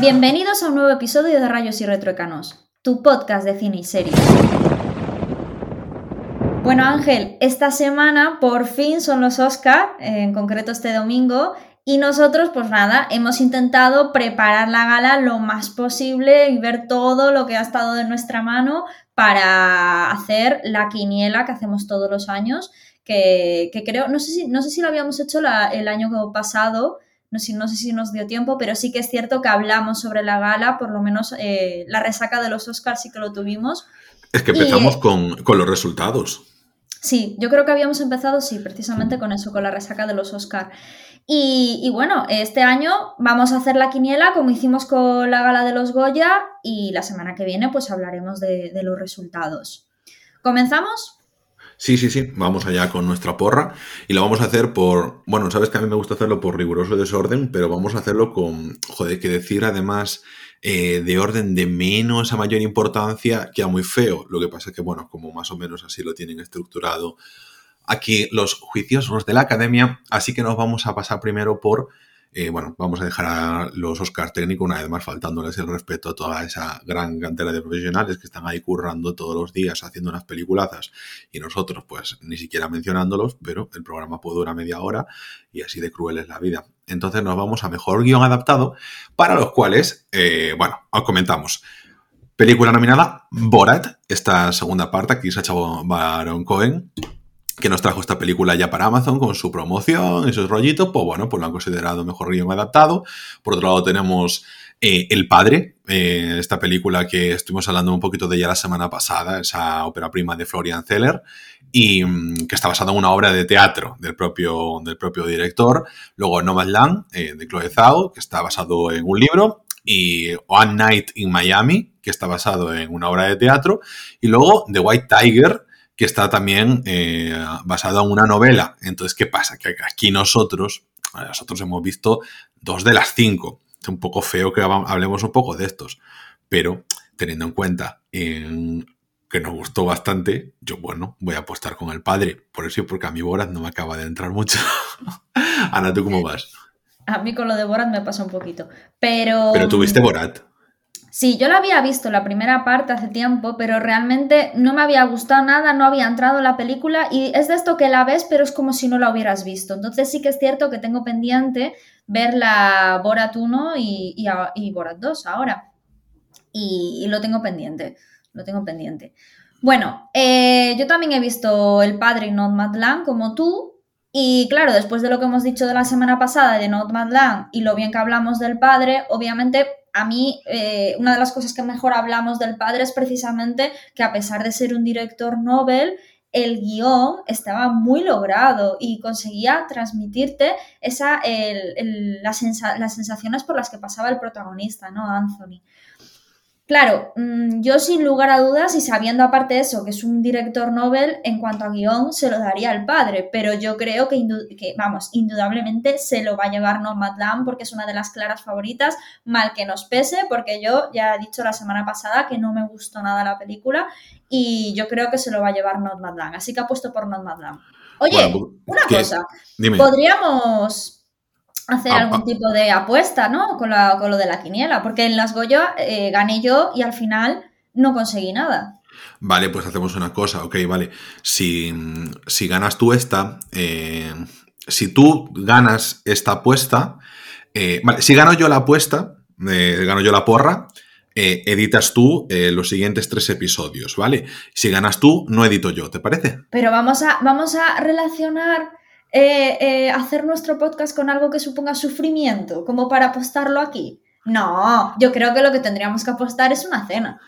Bienvenidos a un nuevo episodio de Rayos y Retroecanos, tu podcast de cine y series. Bueno Ángel, esta semana por fin son los Oscar, en concreto este domingo, y nosotros, pues nada, hemos intentado preparar la gala lo más posible y ver todo lo que ha estado de nuestra mano para hacer la quiniela que hacemos todos los años, que, creo, no sé, si, no sé si lo habíamos hecho el año pasado, no sé, no sé, si nos dio tiempo, pero sí que es cierto que hablamos sobre la gala, por lo menos eh, la resaca de los Oscars sí que lo tuvimos. Es que empezamos con, con, los resultados. Sí, yo creo que habíamos empezado, sí, precisamente con eso, con la resaca de los Oscars. Y, bueno, este año vamos a hacer la quiniela como hicimos con la gala de los Goya y la semana que viene pues hablaremos de, los resultados. ¿Comenzamos? Sí, sí, sí, vamos allá con nuestra porra y lo vamos a hacer por, bueno, sabes que a mí me gusta hacerlo por riguroso desorden, pero vamos a hacerlo con, joder, que decir además eh, de orden de menos a mayor importancia queda muy feo. Lo que pasa es que, bueno, como más o menos así lo tienen estructurado aquí los juiciosos de la academia, así que nos vamos a pasar primero por, eh, bueno, vamos a dejar a los Oscars técnicos, una vez más faltándoles el respeto a toda esa gran cantera de profesionales que están ahí currando todos los días haciendo unas peliculazas y nosotros pues ni siquiera mencionándolos, pero el programa puede durar media hora y así de cruel es la vida. Entonces nos vamos a mejor guion adaptado, para los cuales, eh, bueno, os comentamos. Película nominada Borat, esta segunda parte, aquí se ha echado Baron Cohen, que nos trajo esta película ya para Amazon con su promoción y sus rollitos, pues bueno, pues lo han considerado mejor guion adaptado. Por otro lado tenemos eh, El Padre, eh, esta película que estuvimos hablando un poquito de ella la semana pasada, esa ópera prima de Florian Zeller, y mm, que está basada en una obra de teatro del propio, del propio director. Luego Nomadland, eh, de Chloe Zhao, que está basado en un libro, y One Night in Miami, que está basado en una obra de teatro, y luego The White Tiger, que está también eh, basado en una novela. Entonces, ¿qué pasa? Que aquí nosotros, nosotros hemos visto dos de las cinco. Es un poco feo que hablemos un poco de estos, pero teniendo en cuenta que nos gustó bastante, yo, bueno, voy a apostar con el padre. Por eso, porque a mi Borat no me acaba de entrar mucho. Ana, ¿tú cómo vas? A mí con lo de Borat me pasa un poquito. Pero. Pero tuviste Borat. Sí, yo la había visto la primera parte hace tiempo, pero realmente no me había gustado nada, no había entrado en la película y es de esto que la ves, pero es como si no la hubieras visto. Entonces sí que es cierto que tengo pendiente ver la Borat 1 y, y, Borat 2 ahora. Y, lo tengo pendiente, lo tengo pendiente. Bueno, eh, yo también he visto El Padre y Nomadland como tú, y claro, después de lo que hemos dicho de la semana pasada de Nomadland y lo bien que hablamos del padre, obviamente a mí eh, una de las cosas que mejor hablamos del padre es precisamente que a pesar de ser un director Nobel, el guion estaba muy logrado y conseguía transmitirte esa, las sensaciones por las que pasaba el protagonista, ¿no? Anthony. Claro, mm, yo sin lugar a dudas y sabiendo aparte de eso que es un director Nobel, en cuanto a guion se lo daría al padre, pero yo creo que, vamos, indudablemente se lo va a llevar Nomadland porque es una de las claras favoritas, mal que nos pese, porque yo ya he dicho la semana pasada que no me gustó nada la película y yo creo que se lo va a llevar Nomadland, así que apuesto por Nomadland. Oye, pues, una cosa, podríamos hacer ah, algún ah. tipo de apuesta, ¿no? Con, lo de la quiniela, porque en las Goya eh, gané yo y al final no conseguí nada. Vale, pues hacemos una cosa, ok, vale. Si, ganas tú esta, eh, si tú ganas esta apuesta, eh, vale, si gano yo la apuesta, gano yo la porra, editas tú los siguientes tres episodios, ¿vale? Si ganas tú, no edito yo, ¿te parece? Pero vamos a, vamos a relacionar eh, eh, hacer nuestro podcast con algo que suponga sufrimiento, como para apostarlo aquí. No, yo creo que lo que tendríamos que apostar es una cena.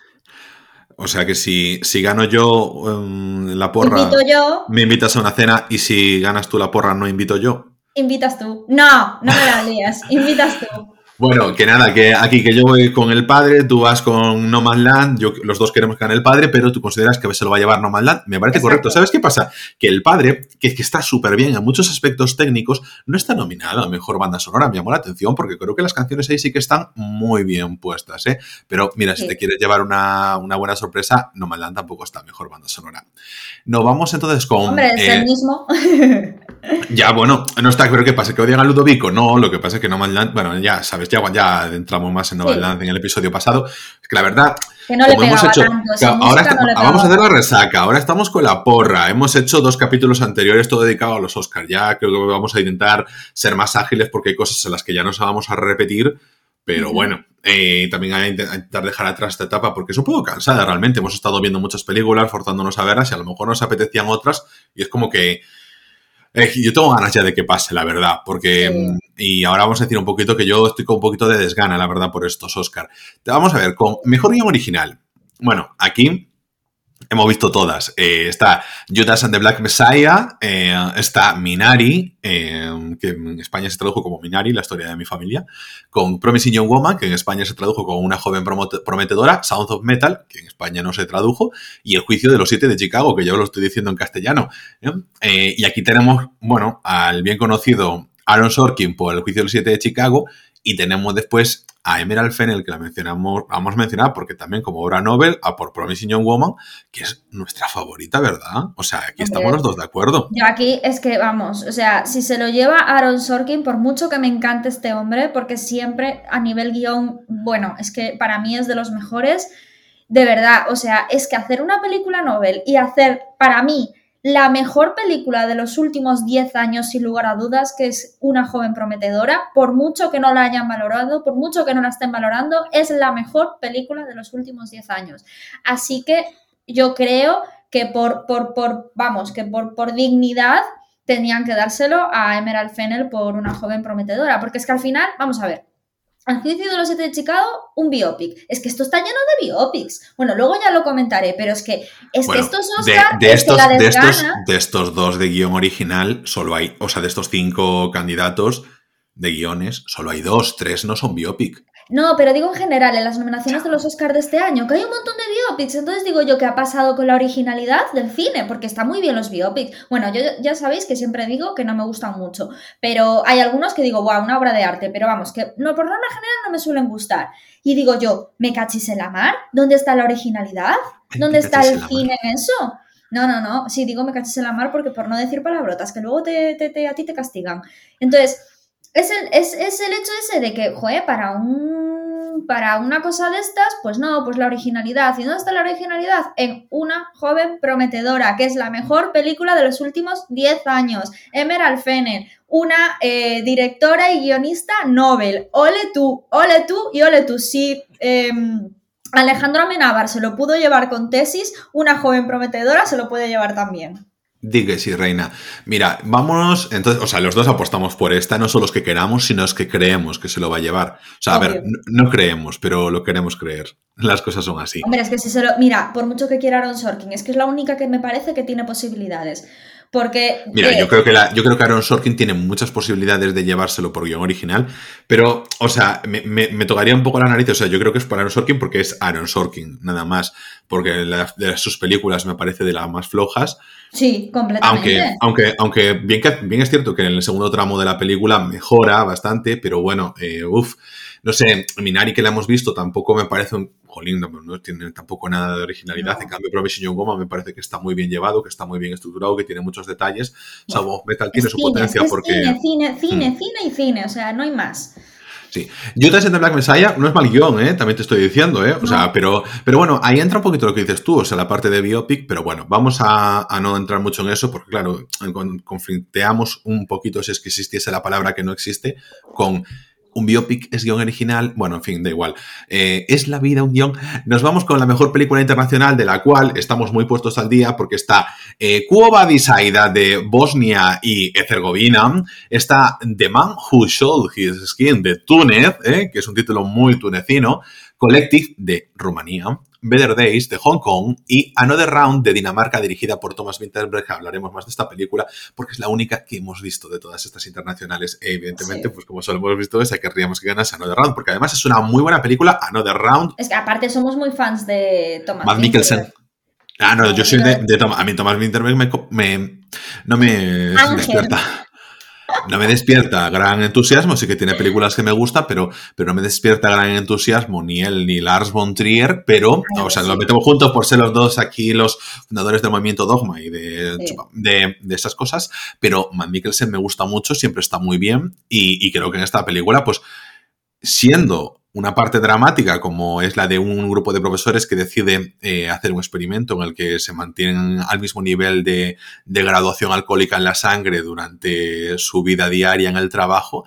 O sea que si, si gano yo em, la porra, yo. me invitas a una cena y si ganas tú la porra, no invito yo. Invitas tú. No, no me la lías. Invitas tú. Bueno, que nada, que aquí que yo voy con el padre, tú vas con No Man's Land, yo, los dos queremos ganar el padre, pero tú consideras que se lo va a llevar No Man's Land. Me parece correcto. ¿Sabes qué pasa? Que el padre, que, que está súper bien en muchos aspectos técnicos, no está nominado a mejor banda sonora. Me llamó la atención porque creo que las canciones ahí sí que están muy bien puestas, ¿eh? Pero mira, si te quieres llevar una, buena sorpresa, No Man's Land tampoco está mejor banda sonora. Nos vamos entonces con. Hombre, es el eh, mismo. ya, bueno, no está, pero ¿qué pasa? ¿Que odian a Ludovico? No, lo que pasa es que No Man's Land, bueno, ya sabes ya, ya entramos más en novedad en el episodio pasado. Es que la verdad, que no le hemos hecho, ahora vamos a hacer la resaca, ahora estamos con la porra. Hemos hecho dos capítulos anteriores todo dedicado a los Oscars. Ya creo que vamos a intentar ser más ágiles porque hay cosas en las que ya nos vamos a repetir. Pero bueno, eh, también hay que intentar dejar atrás esta etapa porque es un poco cansada realmente. Hemos estado viendo muchas películas, forzándonos a verlas y a lo mejor nos apetecían otras y es como que eh, yo tengo ganas ya de que pase, la verdad, porque... Mm, y ahora vamos a decir un poquito que yo estoy con un poquito de desgana, la verdad, por estos Oscar. Vamos a ver, con mejor guion original. Bueno, aquí hemos visto todas. Eh, está Judas and the Black Messiah, eh, está Minari, eh, que en España se tradujo como Minari, la historia de mi familia, con Promising Young Woman, que en España se tradujo como Una joven prometedora, Sounds of Metal, que en España no se tradujo, y El juicio de los siete de Chicago, que yo lo estoy diciendo en castellano. y aquí tenemos, bueno, al bien conocido Aaron Sorkin por El juicio de los siete de Chicago, y tenemos después a Emerald Fennel, que la mencionamos, vamos a mencionar porque también como obra Nobel, a por Promising Young Woman, que es nuestra favorita, ¿verdad? O sea, aquí estamos los dos de acuerdo. Yo aquí es que, vamos, o sea, si se lo lleva Aaron Sorkin, por mucho que me encante este hombre, porque siempre a nivel guion, bueno, es que para mí es de los mejores, de verdad, o sea, es que hacer una película Nobel y hacer, para mí, la mejor película de los últimos 10 años, sin lugar a dudas, que es Una joven prometedora, por mucho que no la hayan valorado, por mucho que no la estén valorando, es la mejor película de los últimos 10 años. Así que yo creo que por, por, por vamos, que por, por dignidad tenían que dárselo a Emerald Fennel por una joven prometedora, porque es que al final, vamos a ver, al juicio de los siete de Chicago, un biopic. Es que esto está lleno de biopics. Bueno, luego ya lo comentaré, pero es que, es que estos Oscar, de, estos, de, estos, de estos dos de guion original, solo hay, o sea, de estos cinco candidatos de guiones, solo hay dos, tres no son biopic. No, pero digo en general, en las nominaciones de los Oscars de este año, que hay un montón de biopics. Entonces digo yo, ¿qué ha pasado con la originalidad del cine? Porque están muy bien los biopics. Bueno, yo ya sabéis que siempre digo que no me gustan mucho, pero hay algunos que digo, wow, una obra de arte, pero vamos, que no, por norma general no me suelen gustar. Y digo yo, ¿me cachis en la mar? ¿Dónde está la originalidad? ¿Dónde está el cine en eso? No, no, no. Sí, digo me cachis en la mar porque por no decir palabrotas, que luego te, te, a ti te castigan. Entonces, es el, es, es el hecho ese de que, joder, para un para una cosa de estas, pues no, pues la originalidad. ¿Y dónde está la originalidad? En Una joven prometedora, que es la mejor película de los últimos 10 años. Emerald Fennel, una eh, directora y guionista Nobel. Ole tú, ole tú y ole tú. Si em, Alejandro Amenábar se lo pudo llevar con tesis, una joven prometedora se lo puede llevar también. Digue sí, reina. Mira, vámonos. Entonces, o sea, los dos apostamos por esta, no solo los que queramos, sino los que creemos que se lo va a llevar. O sea, a ver, no, creemos, pero lo queremos creer. Las cosas son así. Hombre, es que si se lo. Mira, por mucho que quiera Aaron Sorkin, es que es la única que me parece que tiene posibilidades. Porque. Mira, yo, creo que la, yo creo que Aaron Sorkin tiene muchas posibilidades de llevárselo por guion original, pero, o sea, me, me, tocaría un poco la nariz. O sea, yo creo que es por Aaron Sorkin porque es Aaron Sorkin, nada más. Porque de sus películas me parece de las más flojas. Sí, completamente. Aunque, aunque, aunque bien, que, bien es cierto que en el segundo tramo de la película mejora bastante, pero bueno, eh, uff no sé, Minari que la hemos visto tampoco me parece un. Jolín, no, tiene tampoco nada de originalidad. En cambio, Provision Goma me parece que está muy bien llevado, que está muy bien estructurado, que tiene muchos detalles. Salvo Metal tiene su potencia porque. Cine, cine, cine, mm. cine y cine, o sea, no hay más. Sí. Judas and the Black Messiah no es mal guion, ¿eh? También te estoy diciendo, ¿eh? O sea, pero, pero bueno, ahí entra un poquito lo que dices tú, o sea, la parte de biopic, pero bueno, vamos a, a no entrar mucho en eso porque, claro, conflicteamos un poquito, si es que existiese la palabra que no existe, con un biopic es guion original, bueno, en fin, da igual. Eh, es la vida un guion. Nos vamos con la mejor película internacional de la cual estamos muy puestos al día porque está eh, Cuba Disaida de Bosnia y Herzegovina, está The Man Who Showed His Skin de Túnez, eh, que es un título muy tunecino, Collective de Rumanía, Better Days de Hong Kong y Another Round de Dinamarca dirigida por Thomas Winterberg. Hablaremos más de esta película porque es la única que hemos visto de todas estas internacionales. E evidentemente, pues como solo hemos visto esa, querríamos que ganase Another Round porque además es una muy buena película, Another Round. Es que aparte somos muy fans de Thomas Matt Mikkelsen. Ah, no, yo soy de, de Thomas. A mí Thomas Winterberg me, me no me despierta no me despierta gran entusiasmo, sí que tiene películas que me gustan, pero, pero no me despierta gran entusiasmo ni él ni Lars von Trier, pero, o sea, lo metemos juntos por ser los dos aquí los fundadores del movimiento Dogma y de, de, esas cosas, pero Matt Mikkelsen me gusta mucho, siempre está muy bien y, y creo que en esta película, pues, siendo una parte dramática como es la de un grupo de profesores que decide eh, hacer un experimento en el que se mantienen al mismo nivel de, de, graduación alcohólica en la sangre durante su vida diaria en el trabajo,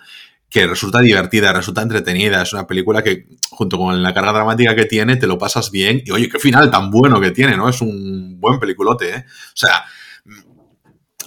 que resulta divertida, resulta entretenida, es una película que junto con la carga dramática que tiene te lo pasas bien y oye, qué final tan bueno que tiene, ¿no? Es un buen peliculote, ¿eh? O sea,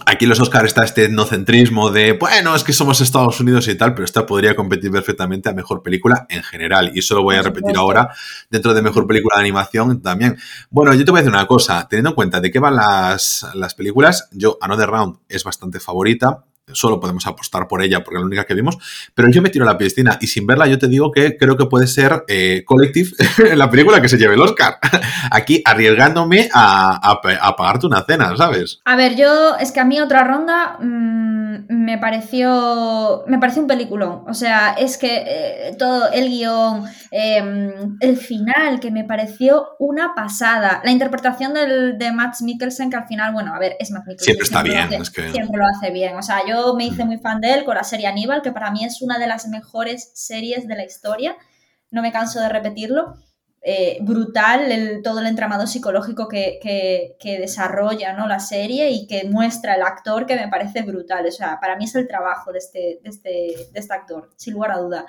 aquí los Oscars está este etnocentrismo de, bueno, es que somos Estados Unidos y tal, pero esta podría competir perfectamente a mejor película en general. Y eso lo voy a repetir ahora dentro de mejor película de animación también. Bueno, yo te voy a decir una cosa, teniendo en cuenta de qué van las, las películas, yo Another Round es bastante favorita solo podemos apostar por ella porque es la única que vimos, pero yo me tiro a la piscina y sin verla yo te digo que creo que puede ser eh, Collective la película que se lleve el Oscar. Aquí arriesgándome a, pagarte una cena, ¿sabes? A ver, yo es que a mí otra ronda mm, me pareció me pareció un peliculón, o sea, es que eh, todo el guion, em, el final que me pareció una pasada, la interpretación del, de Matt Mikkelsen que al final, bueno, a ver, es Matt Mikkelsen. Siempre está bien, es que... Siempre lo hace bien, o sea, yo me hice muy fan de él con la serie Aníbal, que para mí es una de las mejores series de la historia. No me canso de repetirlo. Eh, brutal el, todo el entramado psicológico que, desarrolla ¿no? la serie y que muestra el actor que me parece brutal. O sea, para mí es el trabajo de este, de este, de este actor, sin lugar a duda.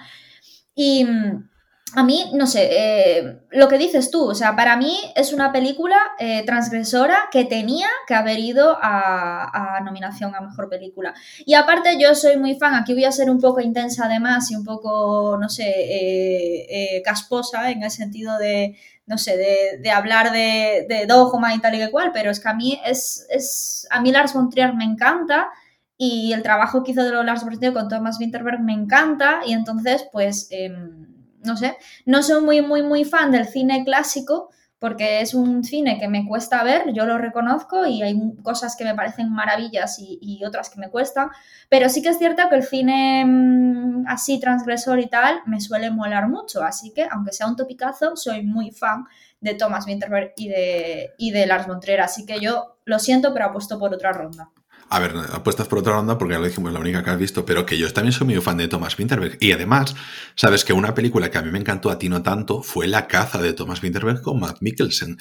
Y mm, a mí, no sé, eh, lo que dices tú, o sea, para mí es una película eh, transgresora que tenía que haber ido a, nominación a Mejor Película. Y aparte yo soy muy fan, aquí voy a ser un poco intensa además y un poco, no sé, eh, casposa en el sentido de, no sé, de, hablar de, de, dogma y tal y que cual, pero es que a mí es, es a mí Lars von Trier me encanta y el trabajo que hizo de Lars von Trier con Thomas Winterberg me encanta y entonces, pues... Em, no sé, no soy muy, muy, muy fan del cine clásico porque es un cine que me cuesta ver, yo lo reconozco y hay cosas que me parecen maravillas y, otras que me cuestan, pero sí que es cierto que el cine mm, así transgresor y tal me suele molar mucho, así que aunque sea un topicazo, soy muy fan de Thomas Winterberg y de, y de Lars von así que yo lo siento, pero apuesto por otra ronda. A ver, apuestas por otra ronda porque ya lo dijimos, la única que has visto, pero que yo también soy muy fan de Thomas Winterberg. Y además, sabes que una película que a mí me encantó, a ti no tanto, fue La caza de Thomas Winterberg con Matt Mikkelsen.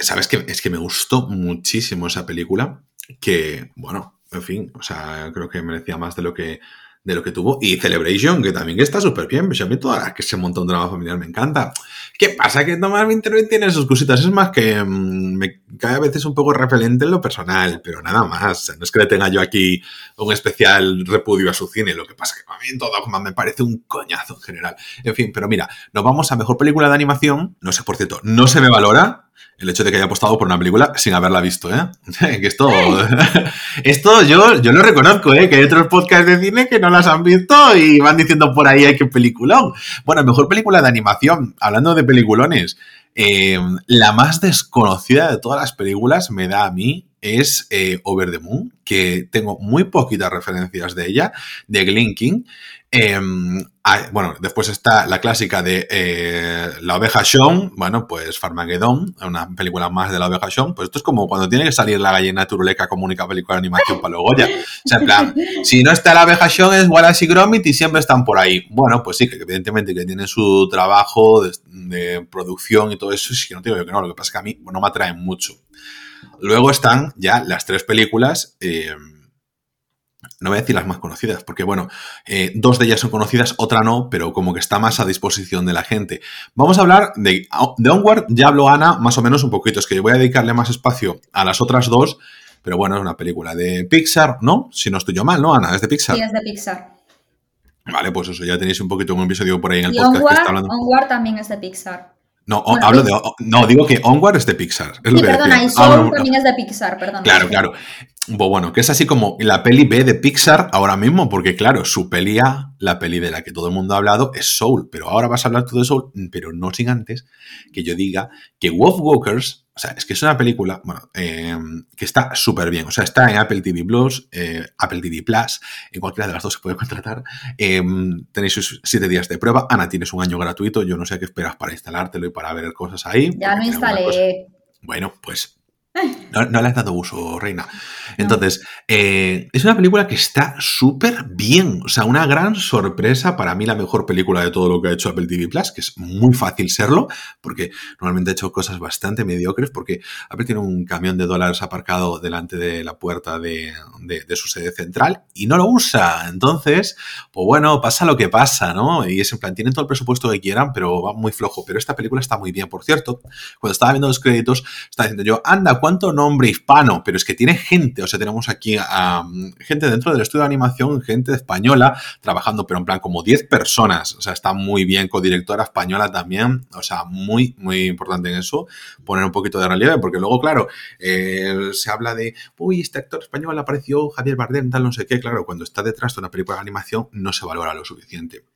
sabes que es que me gustó muchísimo esa película, que, bueno, en fin, o sea, creo que merecía más de lo que de lo que tuvo. Y Celebration, que también está súper bien. Pues a mí toda que se monta un drama familiar me encanta. ¿Qué pasa? Que Thomas Winterberg tiene sus cositas. Es más que mm, me cae a veces un poco repelente en lo personal, pero nada más. no es que le tenga yo aquí un especial repudio a su cine. Lo que pasa que a mí todo me parece un coñazo en general. En fin, pero mira, nos vamos a mejor película de animación. No sé, por cierto, no se me valora el hecho de que haya apostado por una película sin haberla visto, ¿eh? que esto, esto yo, yo lo reconozco, ¿eh? Que hay otros podcasts de cine que no las han visto y van diciendo por ahí, hay que peliculón. Bueno, mejor película de animación, hablando de peliculones, eh, la más desconocida de todas las películas me da a mí es eh, Over the Moon, que tengo muy poquitas referencias de ella, de Glen King. Em, bueno, después está la clásica de eh, La oveja Sean, bueno, pues Farmageddon, una película más de La oveja Sean, pues esto es como cuando tiene que salir la gallina turuleca como única película de animación para luego ya. O sea, en plan, si no está La oveja Sean es Wallace y Gromit y siempre están por ahí. Bueno, pues sí, que evidentemente que tienen su trabajo de, producción y todo eso, sí que no digo yo que no, lo que pasa es que a mí no me atraen mucho. Luego están ya las tres películas... Eh, no voy a decir las más conocidas, porque bueno, eh, dos de ellas son conocidas, otra no, pero como que está más a disposición de la gente. Vamos a hablar de, de Onward, ya habló Ana más o menos un poquito, es que yo voy a dedicarle más espacio a las otras dos, pero bueno, es una película de Pixar, ¿no? Si no estoy yo mal, ¿no, Ana? Es de Pixar. Sí, es de Pixar. Vale, pues eso, ya tenéis un poquito un episodio por ahí en el podcast que está hablando. Onward también es de Pixar. No, hablo de. No, digo que Onward es de Pixar. Es sí, perdona, y Soul también es de Pixar, perdón. Claro, claro. Bueno, que es así como la peli B de Pixar ahora mismo, porque claro, su peli A, la peli de la que todo el mundo ha hablado, es Soul, pero ahora vas a hablar tú de Soul, pero no sin antes que yo diga que Wolf Walkers, o sea, es que es una película, bueno, em, que está súper bien, o sea, está en Apple TV Plus, eh, Apple TV Plus, en cualquiera de las dos se puede contratar, em, tenéis sus siete días de prueba, Ana, tienes un año gratuito, yo no sé qué esperas para instalártelo y para ver cosas ahí. Ya lo instalé. Bueno, pues No, le has dado uso, Reina. Entonces, eh, es una película que está súper bien. O sea, una gran sorpresa. Para mí, la mejor película de todo lo que ha hecho Apple TV Plus, que es muy fácil serlo, porque normalmente ha hecho cosas bastante mediocres, porque Apple tiene un camión de dólares aparcado delante de la puerta de, su sede central y no lo usa. Entonces, pues bueno, pasa lo que pasa, ¿no? Y es en plan, tienen todo el presupuesto que quieran, pero va muy flojo. Pero esta película está muy bien. Por cierto, cuando estaba viendo los créditos, estaba diciendo yo, anda, ¿cuánto no nombre hispano, pero es que tiene gente, o sea, tenemos aquí gente dentro del estudio de animación, gente española trabajando, pero en plan como 10 personas, o sea, está muy bien, codirectora española también, o sea, muy, muy importante en eso, poner un poquito de relieve, porque luego, claro, eh, se habla de, uy, este actor español apareció, Javier Bardem, tal, no sé qué, claro, cuando está detrás de una película de animación no se valora lo suficiente.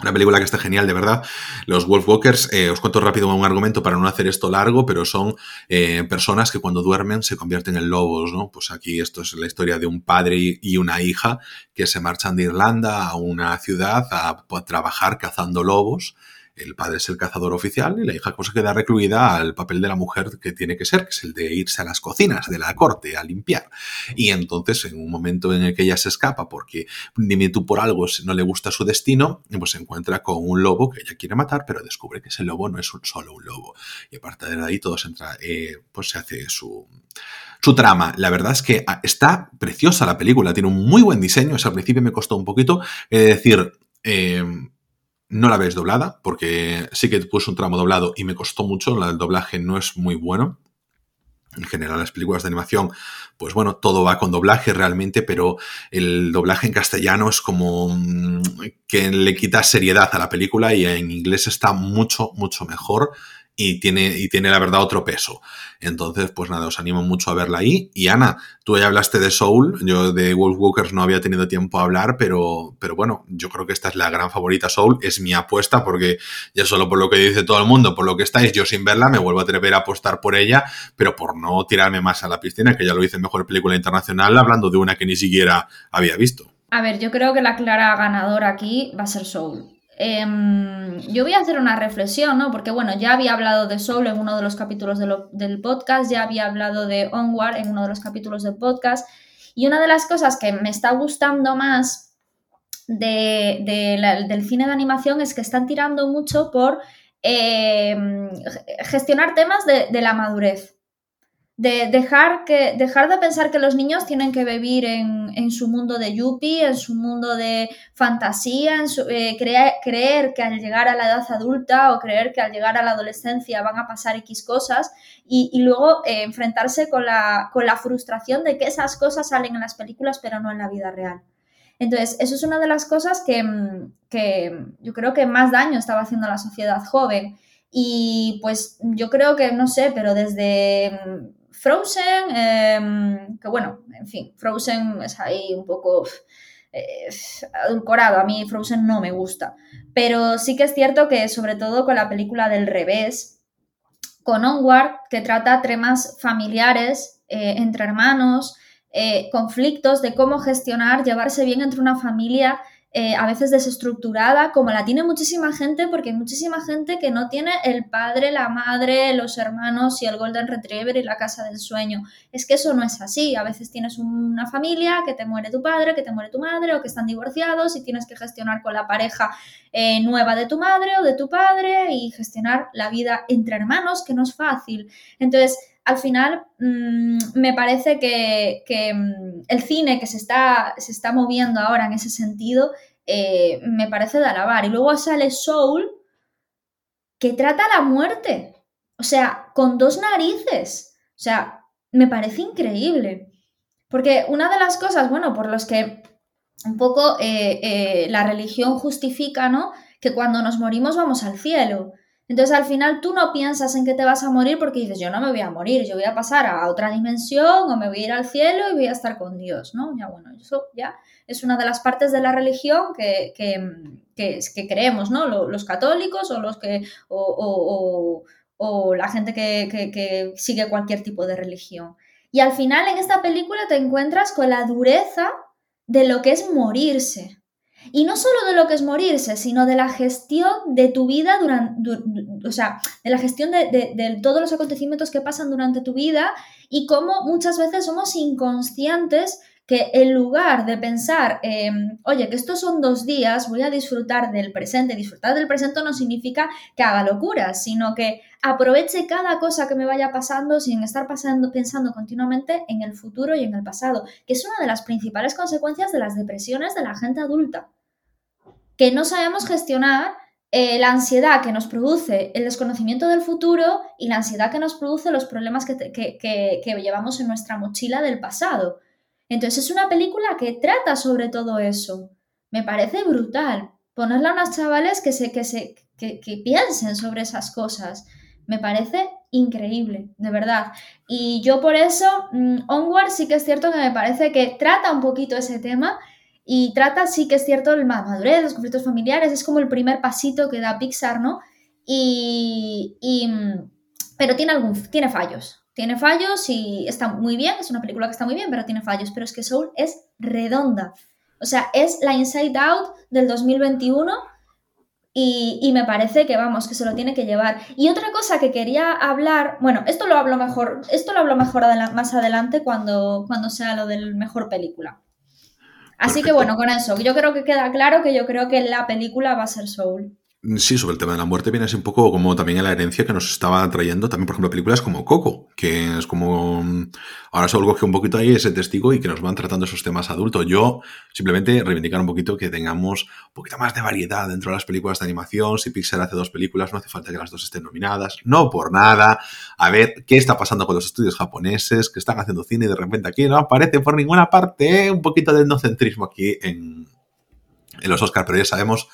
Una película que está genial, de verdad. Los Wolfwalkers, eh, os cuento rápido un argumento para no hacer esto largo, pero son eh, personas que cuando duermen se convierten en lobos, ¿no? Pues aquí esto es la historia de un padre y una hija que se marchan de Irlanda a una ciudad a trabajar cazando lobos el padre es el cazador oficial y la hija pues, queda recluida al papel de la mujer que tiene que ser, que es el de irse a las cocinas de la corte a limpiar. Y entonces, en un momento en el que ella se escapa porque dime tú por algo no le gusta su destino, pues se encuentra con un lobo que ella quiere matar, pero descubre que ese lobo no es un, solo un lobo. Y aparte de ahí todo se entra, eh, pues se hace su su trama. La verdad es que ah, está preciosa la película, tiene un muy buen diseño. Eso al principio me costó un poquito. Decir, eh, no la ves doblada, porque sí que puse un tramo doblado y me costó mucho, el doblaje no es muy bueno. En general, las películas de animación, pues bueno, todo va con doblaje realmente, pero el doblaje en castellano es como mm, que le quita seriedad a la película y en inglés está mucho, mucho mejor y tiene, y tiene la verdad otro peso. Entonces, pues nada, os animo mucho a verla ahí. Y Ana, tú ya hablaste de Soul, yo de Wolfwalkers no había tenido tiempo a hablar, pero, pero bueno, yo creo que esta es la gran favorita Soul, es mi apuesta, porque ya solo por lo que dice todo el mundo, por lo que estáis, yo sin verla me vuelvo a atrever a apostar por ella, pero por no tirarme más a la piscina, que ya lo hice Mejor Película Internacional, hablando de una que ni siquiera había visto. A ver, yo creo que la clara ganadora aquí va a ser Soul. Em, yo voy a hacer una reflexión, ¿no? Porque bueno, ya había hablado de Soul en uno de los capítulos del podcast, ya había hablado de Onward en uno de los capítulos del podcast, y una de las cosas que me está gustando más del cine de animación es que están tirando mucho por em, gestionar temas de la madurez de dejar, que, dejar de pensar que los niños tienen que vivir en, su mundo de yuppie, en su mundo de fantasía, en eh, creer, que al llegar a la edad adulta o creer que al llegar a la adolescencia van a pasar X cosas y, luego eh, enfrentarse con la, con la frustración de que esas cosas salen en las películas pero no en la vida real. Entonces, eso es una de las cosas que, que yo creo que más daño estaba haciendo a la sociedad joven. Y pues yo creo que, no sé, pero desde Frozen, em, que bueno, en fin, Frozen es ahí un poco adulcorado. A mí Frozen no me gusta. Pero sí que es cierto que, sobre todo con la película del revés, con Onward, que trata temas familiares eh, entre hermanos, eh, conflictos de cómo gestionar, llevarse bien entre una familia eh, a veces desestructurada, como la tiene muchísima gente, porque hay muchísima gente que no tiene el padre, la madre, los hermanos y el Golden Retriever y la casa del sueño. Es que eso no es así. A veces tienes una familia que te muere tu padre, que te muere tu madre, o que están divorciados y tienes que gestionar con la pareja eh, nueva de tu madre o de tu padre y gestionar la vida entre hermanos, que no es fácil. Entonces, al final mm, me parece que, mm, el cine que se está, se está, moviendo ahora en ese sentido eh, me parece de alabar. Y luego sale Soul que trata la muerte. O sea, con dos narices. O sea, me parece increíble. Porque una de las cosas, bueno, por los que un poco eh, eh, la religión justifica, ¿no? Que cuando nos morimos vamos al cielo. Entonces al final tú no piensas en que te vas a morir porque dices, yo no me voy a morir, yo voy a pasar a otra dimensión o me voy a ir al cielo y voy a estar con Dios, ¿no? Ya bueno, eso ya es una de las partes de la religión que, que, creemos, ¿no? Los católicos o los que... o, la gente que sigue cualquier tipo de religión. Y al final en esta película te encuentras con la dureza de lo que es morirse. Y no solo de lo que es morirse, sino de la gestión de tu vida durante, o sea, de la gestión de, todos los acontecimientos que pasan durante tu vida y cómo muchas veces somos inconscientes que en lugar de pensar, oye, que estos son dos días, voy a disfrutar del presente, disfrutar del presente no significa que haga locuras, sino que aproveche cada cosa que me vaya pasando sin estar pasando, pensando continuamente en el futuro y en el pasado, que es una de las principales consecuencias de las depresiones de la gente adulta, que no sabemos gestionar eh, la ansiedad que nos produce el desconocimiento del futuro y la ansiedad que nos produce los problemas que, que llevamos en nuestra mochila del pasado. Entonces es una película que trata sobre todo eso. Me parece brutal. Ponerla a unos chavales que, se, que, se, que, piensen sobre esas cosas. Me parece increíble, de verdad. Y yo por eso, mm, Onward sí que es cierto que me parece que trata un poquito ese tema y trata, sí que es cierto, el madurez, los conflictos familiares, es como el primer pasito que da Pixar, ¿no? Y, y mm, pero tiene, algún, tiene fallos, tiene fallos y está muy bien, es una película que está muy bien, pero tiene fallos. Pero es que Soul es redonda. O sea, es la Inside Out del 2021 y, me parece que, vamos, que se lo tiene que llevar. Y otra cosa que quería hablar, bueno, esto lo hablo mejor, esto lo hablo mejor más adelante cuando, cuando sea lo del mejor película. Así que bueno, con eso, yo creo que queda claro que yo creo que la película va a ser Soul. Sí, sobre el tema de la muerte viene así un poco como también en la herencia que nos estaba trayendo también, por ejemplo, películas como Coco, que es como... Ahora solo coge un poquito ahí ese testigo y que nos van tratando esos temas adultos. Yo simplemente reivindicar un poquito que tengamos un poquito más de variedad dentro de las películas de animación. Si Pixar hace dos películas, no hace falta que las dos estén nominadas. No por nada. A ver qué está pasando con los estudios japoneses que están haciendo cine y de repente aquí no aparece por ninguna parte. Un poquito de etnocentrismo aquí en, en los Oscars, pero ya sabemos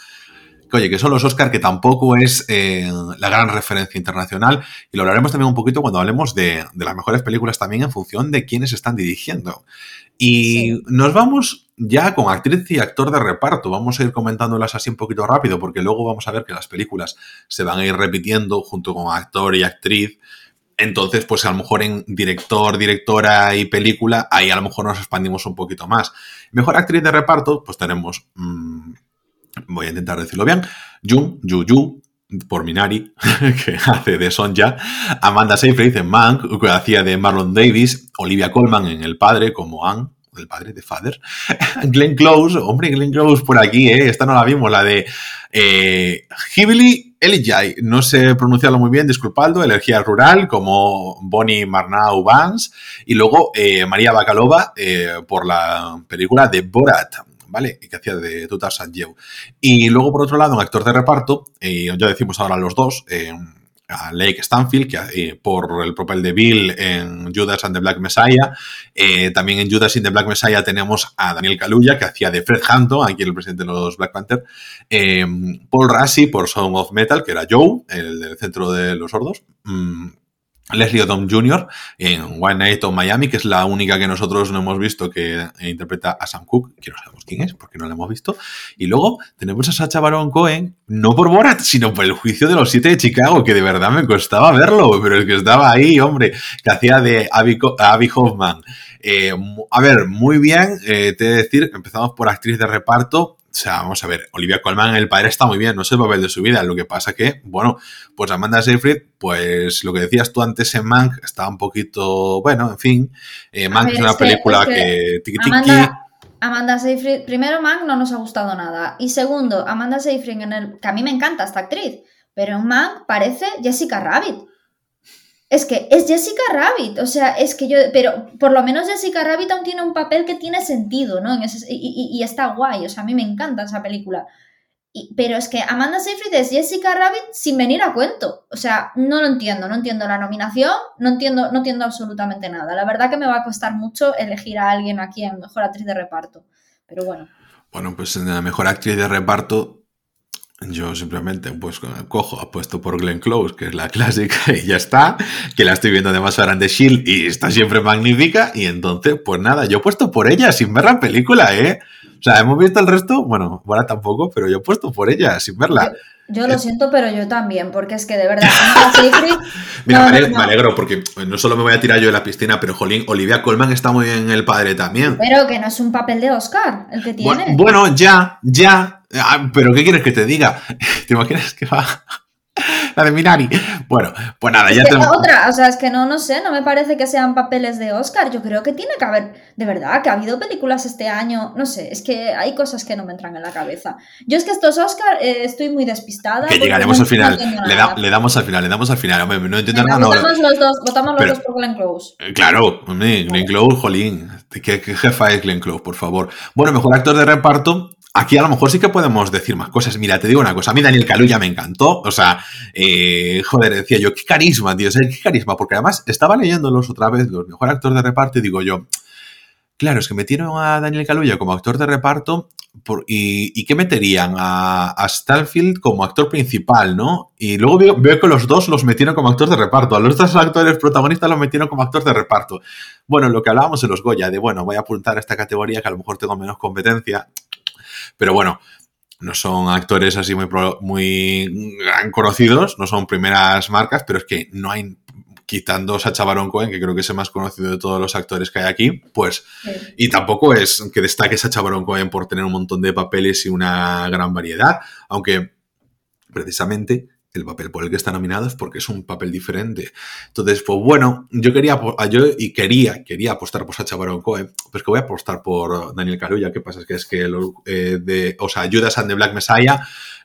oye, que son los Oscar, que tampoco es eh, la gran referencia internacional, y lo hablaremos también un poquito cuando hablemos de, las mejores películas también en función de quiénes están dirigiendo. Y nos vamos ya con actriz y actor de reparto. Vamos a ir comentándolas así un poquito rápido, porque luego vamos a ver que las películas se van a ir repitiendo junto con actor y actriz. Entonces, pues a lo mejor en director, directora y película, ahí a lo mejor nos expandimos un poquito más. Mejor actriz de reparto, pues tenemos mm, voy a intentar decirlo bien, Jun, Yu Yu, por Minari, que hace de Sonja, Amanda Seyfried en Mank, que hacía de Marlon Davis, Olivia Colman en El Padre, como Anne, el padre de Father, Glenn Close, hombre, Glenn Close por aquí, ¿eh? esta no la vimos, la de eh, Hibili Elijah, no sé pronunciarlo muy bien, disculpando, Energía Rural, como Bonnie Marnau Vance, y luego eh, María Bacalova eh, por la película de Borat, Y que hacía de Tutar Sanjeev. Y luego, por otro lado, un actor de reparto, y ya decimos ahora los dos, eh, a Lake Stanfield, que eh, por el papel de Bill en Judas and the Black Messiah. Eh, también en Judas and the Black Messiah tenemos a Daniel Kaluuya, que hacía de Fred Hampton, aquí el presidente de los Black Panther. Paul Rassi por Song of Metal, que era Joe, el del centro de los sordos. Mm, Leslie Odom Jr. en One Night on Miami, que es la única que nosotros no hemos visto que interpreta a Sam Cooke, que no sabemos quién es, porque no la hemos visto. Y luego tenemos a Sacha Baron Cohen, no por Borat, sino por el juicio de los siete de Chicago, que de verdad me costaba verlo, pero es que estaba ahí, hombre, que hacía de Abby, Hoffman. Eh, a ver, muy bien, eh, te he de decir, empezamos por actriz de reparto, o sea, vamos a ver, Olivia Colman, el padre está muy bien, no es el papel de su vida. Lo que pasa que, bueno, pues Amanda Seyfried, pues lo que decías tú antes en Mank, está un poquito, bueno, en fin. Eh, Mank es una película que, Amanda, Amanda Seyfried, primero Mank no nos ha gustado nada. Y segundo, Amanda Seyfried, en el, que a mí me encanta esta actriz, pero en Mank parece Jessica Rabbit. Es que es Jessica Rabbit, o sea, es que yo, pero por lo menos Jessica Rabbit aún tiene un papel que tiene sentido, ¿no? y, está guay, o sea, a mí me encanta esa película. pero es que Amanda Seyfried es Jessica Rabbit sin venir a cuento. O sea, no lo entiendo, no entiendo la nominación, no entiendo, no entiendo absolutamente nada. La verdad que me va a costar mucho elegir a alguien aquí en Mejor Actriz de Reparto. Pero bueno. Bueno, pues en la Mejor Actriz de Reparto yo simplemente pues cojo, apuesto por Glenn Close, que es la clásica, y ya está, que la estoy viendo además ahora en The Shield y está siempre magnífica, y entonces, pues nada, yo he puesto por ella sin ver la película, ¿eh? O sea, hemos visto el resto, bueno, ahora tampoco, pero yo he puesto por ella sin verla. Yo lo Eh, siento, pero yo también, porque es que de verdad, Mira, No, me, no, alegro, no. me alegro porque no solo me voy a tirar yo de la piscina, pero jolín, Olivia Colman está muy bien en el padre también. pero que no es un papel de Oscar el que tiene. Bueno, ya, ya. Ah, pero ¿qué quieres que te diga? ¿Te imaginas que va la de Minari? Bueno, pues nada, ya Es que te... Otra, o sea, es que no, no sé, no me parece que sean papeles de Oscar. Yo creo que tiene que haber, de verdad, que ha habido películas este año. No sé, es que hay cosas que no me entran en la cabeza. Yo es que estos Oscar eh, estoy muy despistada. Que llegaremos no- al final. le, da- nada. le damos al final, le damos al final. Hombre, no entiendo nada. no- votamos los dos, votamos los Pero- dos por Glenn Close. Eh, Claro, hombre, Glenn Close, jolín. ¿Qué, qué jefa es Glenn Close, por favor? Bueno, mejor actor de reparto. Aquí a lo mejor sí que podemos decir más cosas. Mira, te digo una cosa. A mí Daniel Kaluuya me encantó. O sea, eh, joder, decía yo, qué carisma, tío. o qué carisma. Porque además estaba leyéndolos otra vez, los mejor actor de reparto, y digo yo, claro, es que metieron a Daniel Kaluuya como actor de reparto y, y qué meterían a, a como actor principal, ¿no? Y luego veo, que los dos los metieron como actor de reparto. A los dos actores protagonistas los metieron como actor de reparto. Bueno, lo que hablábamos en los Goya, de bueno, voy a apuntar a esta categoría que a lo mejor tengo menos competencia. Pero bueno, no son actores así muy, muy gran conocidos, no son primeras marcas, pero es que no hay, quitando Sacha Baron Cohen, que creo que es el más conocido de todos los actores que hay aquí, pues Sí. y tampoco es que destaque Sacha Baron Cohen por tener un montón de papeles y una gran variedad, aunque precisamente el papel por el que está nominado es porque es un papel diferente. Entonces, pues bueno, yo quería apo- yo y quería, quería apostar por Sacha Baron Cohen, pues que voy a apostar por Daniel Kaluuya, ¿qué pasa? Es que es que lo- eh, de, o sea, Judas and the Black Messiah,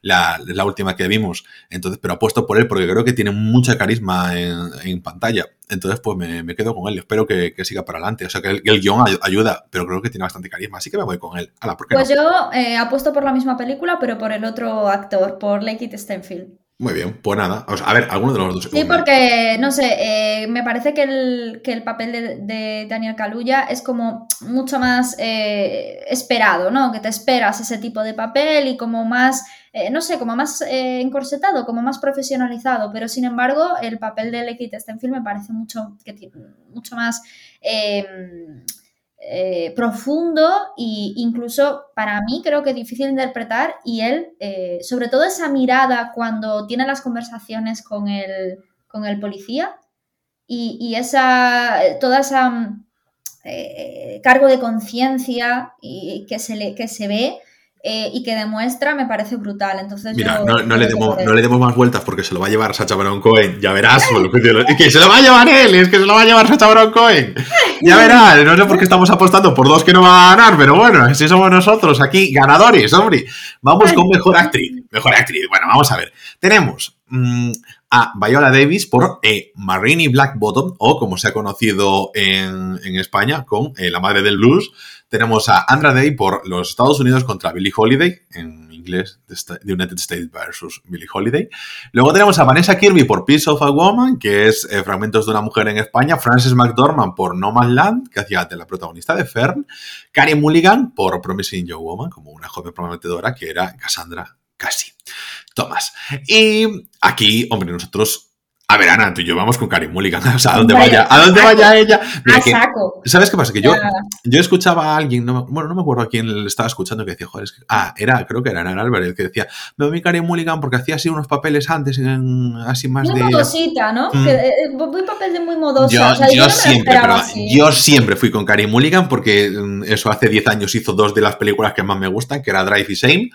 la, la última que vimos. Entonces, pero apuesto por él porque creo que tiene mucha carisma en, en pantalla. Entonces, pues me, me quedo con él. Espero que, que siga para adelante. O sea, que el, el guion ay- ayuda, pero creo que tiene bastante carisma. Así que me voy con él. Ala, ¿por qué Pues no? yo eh, apuesto por la misma película, pero por el otro actor, por Lakeith Stanfield. Muy bien, pues nada. O sea, a ver, alguno de los dos. Sí, porque, no sé, eh, me parece que el, que el papel de, de Daniel Kaluuya es como mucho más eh, esperado, ¿no? Que te esperas ese tipo de papel y como más, eh, no sé, como más encorsetado, como más profesionalizado, pero sin embargo el papel de Lakeith Stanfield me parece mucho, que tiene mucho más... eh, profundo e incluso para mí creo que difícil de interpretar y él, eh, sobre todo esa mirada cuando tiene las conversaciones con el, con el policía y, y esa, toda esa eh, cargo de conciencia que se, le, que se ve eh, y que demuestra me parece brutal. Entonces Mira, yo- no, le él. no le demos más vueltas porque se lo va a llevar Sacha Baron Cohen. Ya verás. Es que se lo va a llevar él, es que se lo va a llevar Sacha Baron Cohen. Ya verás. No sé por qué estamos apostando por dos que no va a ganar, pero bueno, así somos nosotros aquí, ganadores, hombre. Vamos con mejor actriz. Mejor actriz. Bueno, vamos a ver. Tenemos mm, a Viola Davis por eh, Marini Black Bottom, o como se ha conocido en, en España, con eh, La Madre del Blues. Tenemos a Andra Day por los Estados Unidos contra Billie Holiday, en inglés, The United States versus Billie Holiday. Luego tenemos a Vanessa Kirby por Piece of a Woman, que es eh, Fragmentos de una Mujer en España. Frances McDormand por No Man's Land, que hacía de la protagonista de Fern. Carey Mulligan por Promising Young Woman, como una joven prometedora que era Cassandra Cassie. Thomas. Y aquí, hombre, nosotros. A ver, Ana, tú y yo vamos con Carey Mulligan. O sea, a dónde Vaya, a dónde a saco. vaya ella. Mira A que- saco. ¿Sabes qué pasa? Que yo, yo escuchaba a alguien, no, bueno, no me acuerdo a quién le estaba escuchando que decía, joder, es que, ah, era, creo que era Ana Álvarez, que decía, me voy a Carey Mulligan porque hacía así unos papeles antes, en- así más Muy de... modosita, ¿no? Mm. Que, eh, muy papel de muy modosa. Yo, o sea, yo no me la siempre, pero yo siempre fui con Carey Mulligan porque mm, eso hace 10 años hizo dos de las películas que más me gustan, que era Drive y Shame.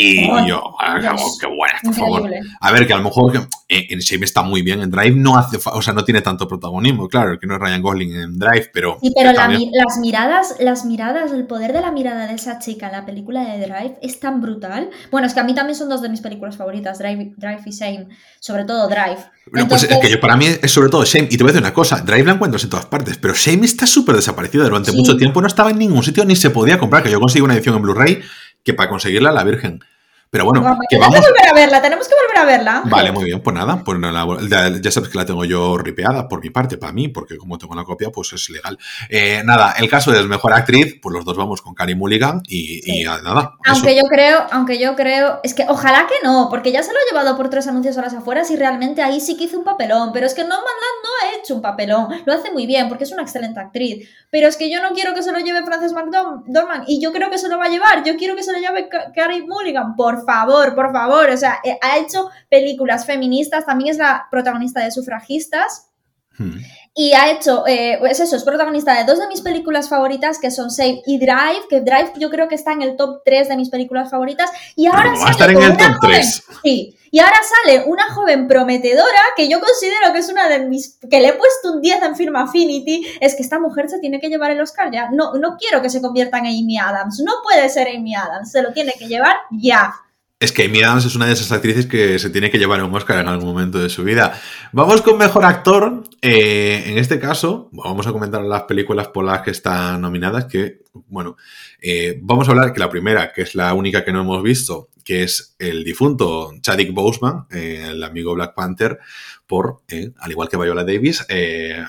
Y Oh, yo, ah, Dios. qué buena, por favor. A ver, que a lo mejor eh, en Shame está muy bien, en Drive no hace, o sea, no tiene tanto protagonismo, claro, que no es Ryan Gosling en Drive, pero... Sí, pero la las miradas, las miradas, el poder de la mirada de esa chica en la película de Drive es tan brutal. Bueno, es que a mí también son dos de mis películas favoritas, Drive, Drive y Shame, sobre todo Drive. Bueno, pues es que yo, para mí es sobre todo Shame. Y te voy a decir una cosa, Drive la encuentras en todas partes, pero Shame está súper desaparecida. Durante Sí. mucho tiempo no estaba en ningún sitio ni se podía comprar, que yo conseguí una edición en Blu-ray que para conseguirla la Virgen. Pero bueno, Vamos, que tenemos vamos... que volver a verla, tenemos que volver a verla. Vale, muy bien, pues nada, pues no la- ya, sabes que la tengo yo ripeada por mi parte, para mí, porque como tengo la copia, pues es legal. Eh, nada, el caso es mejor actriz, pues los dos vamos con Carey Mulligan y, Sí. y nada. eso. Aunque yo creo, aunque yo creo, es que ojalá que no, porque ya se lo ha llevado por tres anuncios a las afueras y realmente ahí sí que hizo un papelón, pero es que No Land no ha hecho un papelón, lo hace muy bien porque es una excelente actriz, pero es que yo no quiero que se lo lleve Frances McDormand y yo creo que se lo va a llevar, yo quiero que se lo lleve Ca- Carey Mulligan, por por favor, por favor. O sea, eh, ha hecho películas feministas, también es la protagonista de Sufragistas. Hmm. Y ha hecho, eh, pues eso, es protagonista de dos de mis películas favoritas, que son Save y Drive, que Drive yo creo que está en el top 3 de mis películas favoritas. Y ahora va a estar en el top 3. Sí, y ahora sale una joven prometedora que yo considero que es una de mis. que le he puesto un 10 en Film Affinity. Es que esta mujer se tiene que llevar el Oscar ya. No, no quiero que se convierta en Amy Adams. No puede ser Amy Adams. Se lo tiene que llevar ya. Es que Amy Adams es una de esas actrices que se tiene que llevar un Oscar en algún momento de su vida. Vamos con mejor actor. Eh, en este caso, vamos a comentar las películas por las que están nominadas. Que, bueno, eh, vamos a hablar que la primera, que es la única que no hemos visto, que es el difunto Chadwick Boseman, eh, el amigo Black Panther, por, al igual que Viola Davis, eh,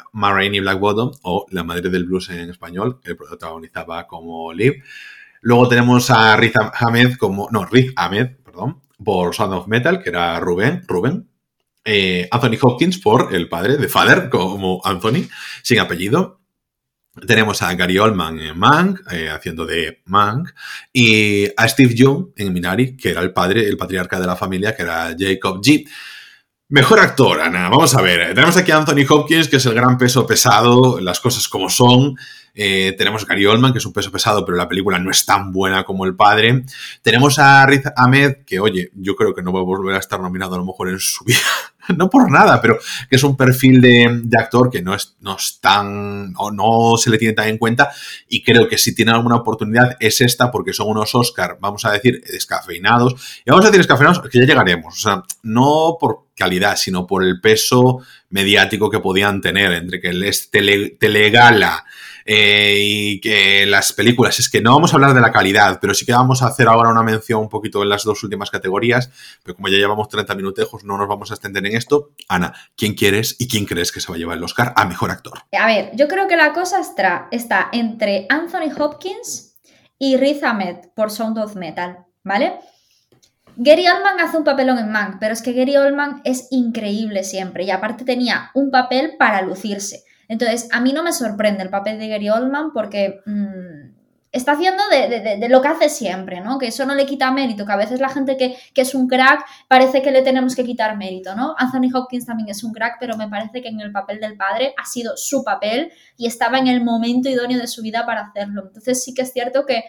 y Black Bottom o La Madre del Blues en español, que protagonizaba como Liv. Luego tenemos a Riz Ahmed como, no, Riz Ahmed, por Sound of Metal, que era Rubén, Rubén. Eh, Anthony Hopkins por el padre de Father, como Anthony, sin apellido. Tenemos a Gary Oldman en Mank, eh, haciendo de Mank, y a Steve Young en Minari, que era el padre, el patriarca de la familia, que era Jacob G. Mejor actor, Ana. Vamos a ver. Tenemos aquí a Anthony Hopkins, que es el gran peso pesado, las cosas como son. Eh, tenemos a Gary Oldman, que es un peso pesado, pero la película no es tan buena como el padre. Tenemos a Riz Ahmed, que oye, yo creo que no va a volver a estar nominado a lo mejor en su vida. no por nada, pero que es un perfil de, actor que no es, no es tan, o no se le tiene tan en cuenta. Y creo que si tiene alguna oportunidad es esta, porque son unos Oscar, vamos a decir, descafeinados. Y vamos a decir descafeinados, que ya llegaremos. O sea, no por calidad, sino por el peso mediático que podían tener entre que les tele, telegala eh, y que las películas, es que no vamos a hablar de la calidad, pero sí que vamos a hacer ahora una mención un poquito en las dos últimas categorías, pero como ya llevamos 30 minutejos, no nos vamos a extender en esto. Ana, ¿quién quieres y quién crees que se va a llevar el Oscar a Mejor Actor? A ver, yo creo que la cosa está, está entre Anthony Hopkins y Riz Ahmed por Sound of Metal, ¿vale? Gary Oldman hace un papelón en Mank, pero es que Gary Oldman es increíble siempre y aparte tenía un papel para lucirse. Entonces, a mí no me sorprende el papel de Gary Oldman porque mm, está haciendo de, lo que hace siempre, ¿no? Que eso no le quita mérito, que a veces la gente que, que, es un crack parece que le tenemos que quitar mérito, ¿no? Anthony Hopkins también es un crack, pero me parece que en el papel del padre ha sido su papel y estaba en el momento idóneo de su vida para hacerlo. Entonces sí que es cierto que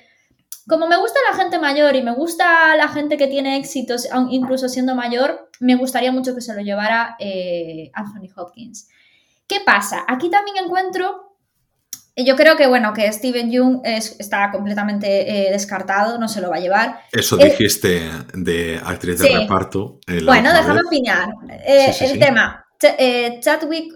como me gusta la gente mayor y me gusta la gente que tiene éxitos, incluso siendo mayor, me gustaría mucho que se lo llevara eh, Anthony Hopkins. ¿Qué pasa? Aquí también encuentro, yo creo que bueno, que Steven Young está completamente eh, descartado, no se lo va a llevar. Eso dijiste de actriz de reparto. bueno, déjame opinar. Eh, el tema, Chadwick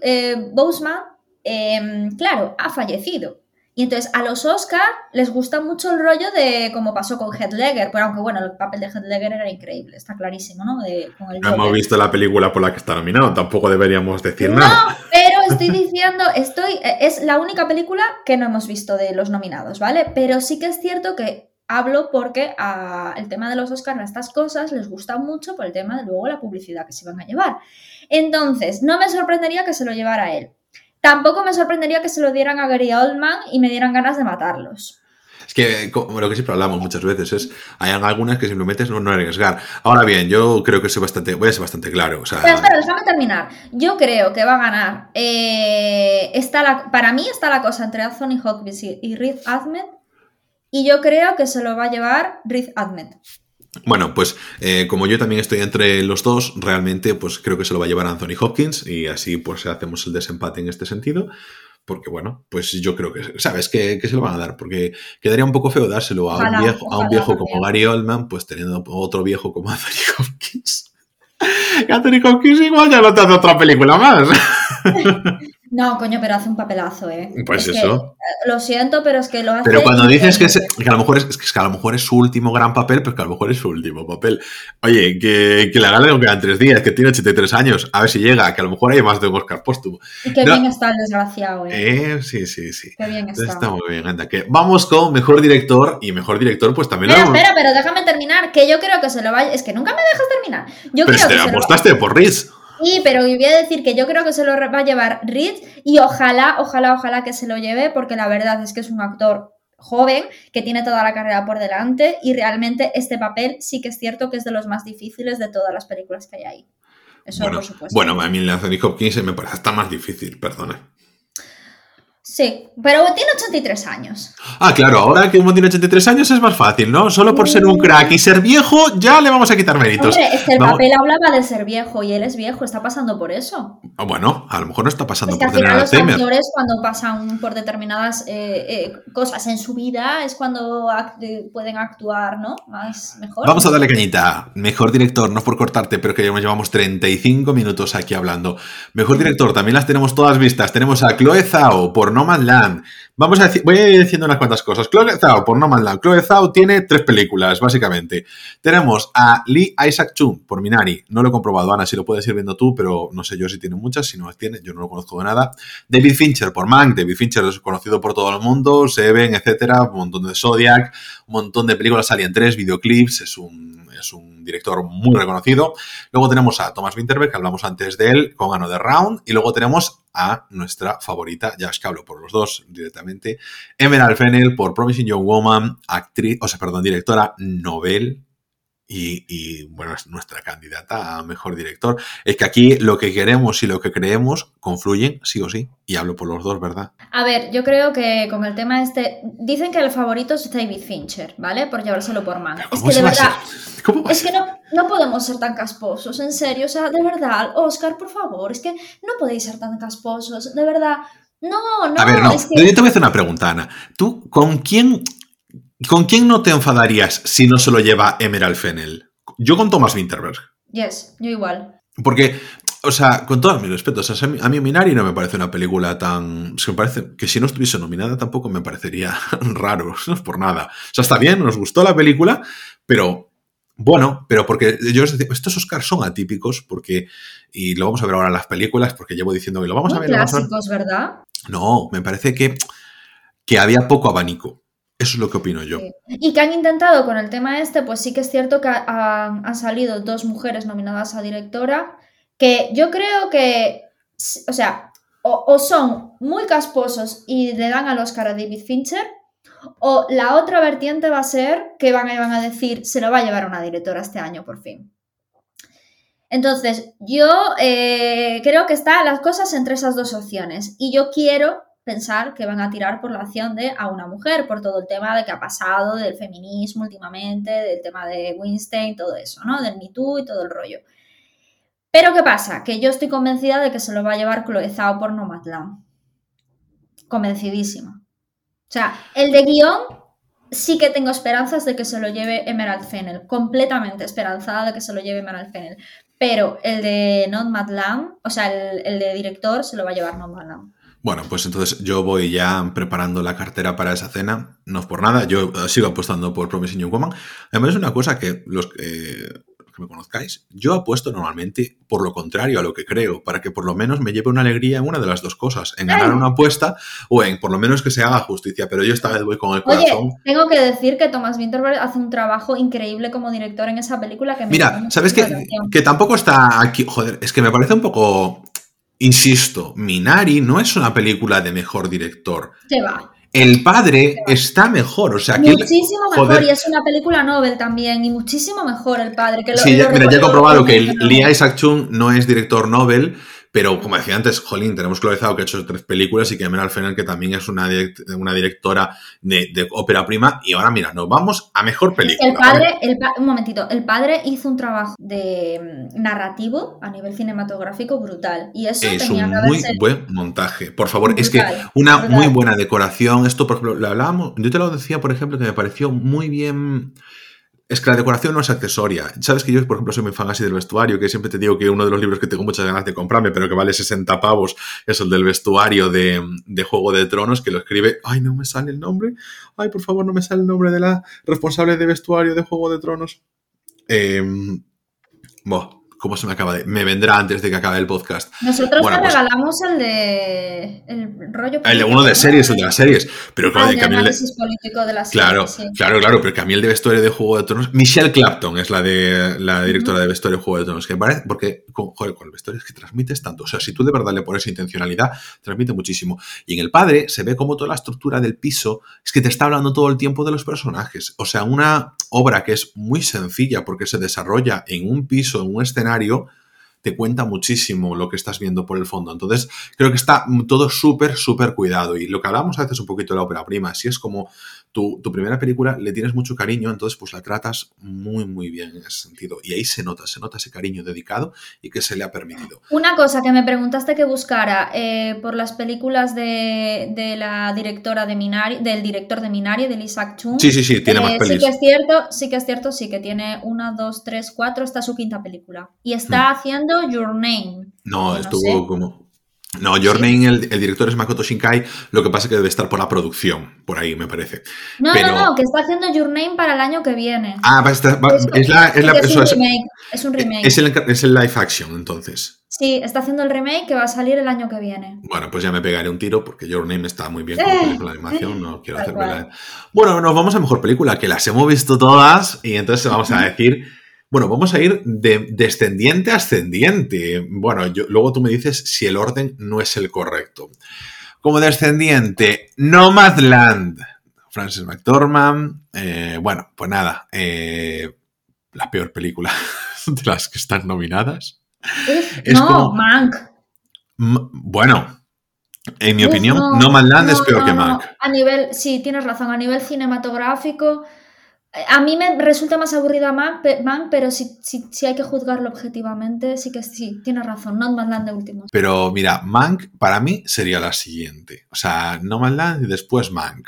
Boseman, em, claro, ha fallecido. Y entonces a los Oscar les gusta mucho el rollo de como pasó con Heath Ledger, pero aunque bueno, el papel de Heath Ledger era increíble, está clarísimo, ¿no? no hemos visto la película por la que está nominado, tampoco deberíamos decir nada. No, pero estoy diciendo, estoy, es la única película que no hemos visto de los nominados, ¿vale? Pero sí que es cierto que hablo porque el tema de los Oscars, a estas cosas les gusta mucho por el tema de luego la publicidad que se van a llevar. Entonces, no me sorprendería que se lo llevara él. Tampoco me sorprendería que se lo dieran a Gary Oldman y me dieran ganas de matarlos. Es que como lo que siempre hablamos muchas veces es, hay algunas que simplemente es no, no arriesgar. Ahora bien, yo creo que soy bastante, voy a ser bastante claro. O sea... Pero espera, déjame terminar. Yo creo que va a ganar. Eh, está la, para mí está la cosa entre Anthony Hopkins y Riz Ahmed. Y yo creo que se lo va a llevar Riz Ahmed. Bueno, pues eh, como yo también estoy entre los dos, realmente pues creo que se lo va a llevar Anthony Hopkins y así pues hacemos el desempate en este sentido. Porque bueno, pues yo creo que, ¿sabes? Que, se lo van a dar. Porque quedaría un poco feo dárselo a un viejo, a un viejo como Gary Oldman, pues teniendo otro viejo como Anthony Hopkins. Anthony Hopkins igual ya no te hace otra película más. No, coño, pero hace un papelazo, ¿eh? Pues eso. Lo siento, pero es que lo hace. Pero cuando dices que, que, a lo mejor es, que a lo mejor es su último gran papel, pues que a lo mejor es su último papel. Oye, que, que la gala le quedan tres días, que tiene 83 años, a ver si llega, que a lo mejor hay más de un Oscar póstumo. Y qué bien está el desgraciado, ¿eh? ¿eh? Sí, sí, sí. Qué bien está. Está muy bien, anda. Que vamos con mejor director y mejor director, pues también. Espera, espera, pero déjame terminar, que yo creo que se lo vaya. Es que nunca me dejas terminar. Yo pero creo te apostaste por Riz. Sí, pero voy a decir que yo creo que se lo va a llevar Reed y ojalá, ojalá, ojalá que se lo lleve porque la verdad es que es un actor joven, que tiene toda la carrera por delante y realmente este papel sí que es cierto que es de los más difíciles de todas las películas que hay ahí. Eso bueno, por supuesto. Bueno, a mí Anthony Hopkins me parece hasta más difícil, perdona. Sí, pero tiene 83 años. Ah, claro, ahora que uno tiene 83 años es más fácil, ¿no? Solo por ser un crack y ser viejo, ya le vamos a quitar méritos. Hombre, es que el papel hablaba de ser viejo y él es viejo, está pasando por eso. Ah, bueno, a lo mejor no está pasando Es que por tener los Alzheimer. actores cuando pasan por determinadas eh, eh, cosas en su vida es cuando act- eh, pueden actuar, ¿no? Más mejor. Vamos a darle cañita. Mejor director, no por cortarte, pero que ya llevamos 35 minutos aquí hablando. Mejor director, también las tenemos todas vistas. Tenemos a Chloe Zhao por No Man's Land. Vamos a decir, voy a ir diciendo unas cuantas cosas. Chloe Zhao por No Man's Land. Chloe Zhao tiene tres películas, básicamente. Tenemos a Lee Isaac Chung por Minari. No lo he comprobado, Ana, si lo puedes ir viendo tú, pero no sé yo si tiene muchas, si no las tiene, yo no lo conozco de nada. David Fincher por Mank. David Fincher es conocido por todo el mundo, Seven, etcétera, un montón de Zodiac, un montón de películas Alien 3, videoclips, es un, es un director muy reconocido. Luego tenemos a Thomas Winterberg, que hablamos antes de él, con Another Round, y luego tenemos a nuestra favorita, ya es que hablo por los dos directamente, Emerald Fennell por Promising Young Woman, actriz, o sea, perdón, directora novel. Y, y, bueno, es nuestra candidata a mejor director. Es que aquí lo que queremos y lo que creemos confluyen sí o sí. Y hablo por los dos, ¿verdad? A ver, yo creo que con el tema este. Dicen que el favorito es David Fincher, ¿vale? Por llevárselo por mano. Es ¿Cómo que de verdad. ¿Cómo va a Es que no, no podemos ser tan casposos, en serio. O sea, de verdad, Oscar, por favor, es que no podéis ser tan casposos, de verdad. No, no, A ver, no. es que. Yo te voy a hacer una pregunta, Ana. ¿Tú con quién, con quién no te enfadarías si no se lo lleva Emerald Fennell? Yo con Thomas Winterberg. Yes, yo igual. Porque, o sea, con todos mis respetos, o sea, a mí Minari no me parece una película tan... Es que me parece que si no estuviese nominada tampoco me parecería raro, no es por nada. O sea, está bien, nos gustó la película, pero bueno, pero porque yo os decía, estos Oscars son atípicos porque, y lo vamos a ver ahora en las películas, porque llevo diciendo que lo vamos a Muy ver. lo vamos a ver. clásicos, ¿verdad? No, me parece que, que había poco abanico. Eso es lo que opino yo. Y que han intentado con el tema este, pues sí que es cierto que ha- han, salido dos mujeres nominadas a directora, que yo creo que, o sea, o, o son muy casposos y le dan al Oscar a David Fincher, o la otra vertiente va a ser que van a, van a decir, se lo va a llevar una directora este año por fin. Entonces, yo eh, creo que están las cosas entre esas dos opciones y yo quiero pensar que van a tirar por la acción de a una mujer, por todo el tema de que ha pasado, del feminismo últimamente, del tema de Weinstein, todo eso, ¿no? Del Me Too y todo el rollo. Pero ¿qué pasa? Que yo estoy convencida de que se lo va a llevar Chloe Zhao por Nomadland. Convencidísima. O sea, el de guion sí que tengo esperanzas de que se lo lleve Emerald Fennell. Completamente esperanzada de que se lo lleve Emerald Fennell. Pero el de Nomadland, o sea, el, el de director se lo va a llevar Nomadland. Bueno, pues entonces yo voy ya preparando la cartera para esa cena. No es por nada, yo eh, sigo apostando por Promising Young Woman. Además es una cosa que los eh, que me conozcáis, yo apuesto normalmente por lo contrario a lo que creo, para que por lo menos me lleve una alegría en una de las dos cosas, en ganar una apuesta o en por lo menos que se haga justicia. Pero yo esta vez voy con el Oye, corazón. tengo que decir que Thomas Winterberg hace un trabajo increíble como director en esa película que me Mira, ¿sabes atención. Que tampoco está aquí. Joder, es que me parece un poco. Insisto, Minari no es una película de mejor director. Se va. El padre está mejor, o sea, Muchísimo mejor, y es una película Nobel también, y muchísimo mejor el padre. Que lo- Sí, ya, mira, ya he comprobado que. Lee Isaac Chung no es director Nobel, pero como decía antes, Jolín, tenemos Chloe que ha hecho tres películas y que Emerald Fennell, que también es una, direct- una directora de, de ópera prima. Y ahora, mira, nos vamos a mejor película. El padre, el pa- un momentito, el padre hizo un trabajo de mm, narrativo a nivel cinematográfico brutal. Y eso Es tenía un que muy buen montaje. Por favor, es que una brutal. muy buena decoración. Esto, por ejemplo, lo hablábamos. Yo te lo decía, por ejemplo, que me pareció muy bien. Es que la decoración no es accesoria. Sabes que yo, por ejemplo, soy muy fan así del vestuario, que siempre te digo que uno de los libros que tengo muchas ganas de comprarme, pero que vale 60 pavos, es el del vestuario de, de Juego de Tronos, que lo escribe. Ay, no me sale el nombre. Ay, por favor, no me sale el nombre de la responsable de vestuario de Juego de Tronos. Eh, ¿Cómo se me acaba de.? Me vendrá antes de que acabe el podcast. Nosotros Bueno, te pues- regalamos el de. El rollo. El de uno de series, el de las series. Pero Ah, claro, el que de a mí el de- análisis político de las Claro, series, sí. claro, claro, pero que a mí el de vestuario de Juego de Tronos. Michelle Clapton es la de la directora de vestuario de Juego de Tronos. Que me parece, porque, joder, con el vestuario es que transmites tanto. O sea, si tú de verdad le pones intencionalidad, transmite muchísimo. Y en el padre se ve como toda la estructura del piso es que te está hablando todo el tiempo de los personajes. O sea, una obra que es muy sencilla porque se desarrolla en un piso, en un escenario, te cuenta muchísimo lo que estás viendo por el fondo. Entonces, creo que está todo súper, súper cuidado. Y lo que hablamos a veces un poquito de la ópera prima, si es como tu, tu primera película, le tienes mucho cariño, entonces pues la tratas muy, muy bien en ese sentido. Y ahí se nota, se nota ese cariño dedicado y que se le ha permitido. Una cosa que me preguntaste que buscara eh, por las películas de, de la directora de Minari, del director de Minari, del Isaac Chung. Sí, sí, sí, tiene Eh, más sí que es cierto, sí que es cierto, sí que tiene una, dos, tres, cuatro, está su quinta película. Y está haciendo Your Name. No, estuvo sé. como... No, Your Name, el, el director es Makoto Shinkai, lo que pasa es que debe estar por la producción, por ahí me parece. No, Pero- no, no, que está haciendo Your Name para el año que viene. Ah, va va- Es- es la... Es, la- es un remake. Es un remake. es el, es el live action, entonces. Sí, está haciendo el remake que va a salir el año que viene. Bueno, pues ya me pegaré un tiro porque Your Name está muy bien como Eh, película de animación, no quiero hacerme la... Bueno, nos vamos a mejor película, que las hemos visto todas y entonces vamos a decir... Bueno, vamos a ir de descendiente a ascendiente. Bueno, yo- luego tú me dices si el orden no es el correcto. Como descendiente, Nomadland. Francis McDormand. eh, bueno, pues nada. eh, la peor película de las que están nominadas. Uf, Es no, como- Mank. Bueno, en mi Uf, opinión, no, Nomadland es no, peor no, que. Mank. A nivel, sí, tienes razón, a nivel cinematográfico. A mí me resulta más aburrido a Mank, pe- Mank, pero si, si, si hay que juzgarlo objetivamente, sí que sí, tienes razón, Nomadland de último. Pero mira, Mank para mí sería la siguiente. O sea, Nomadland y después Mank.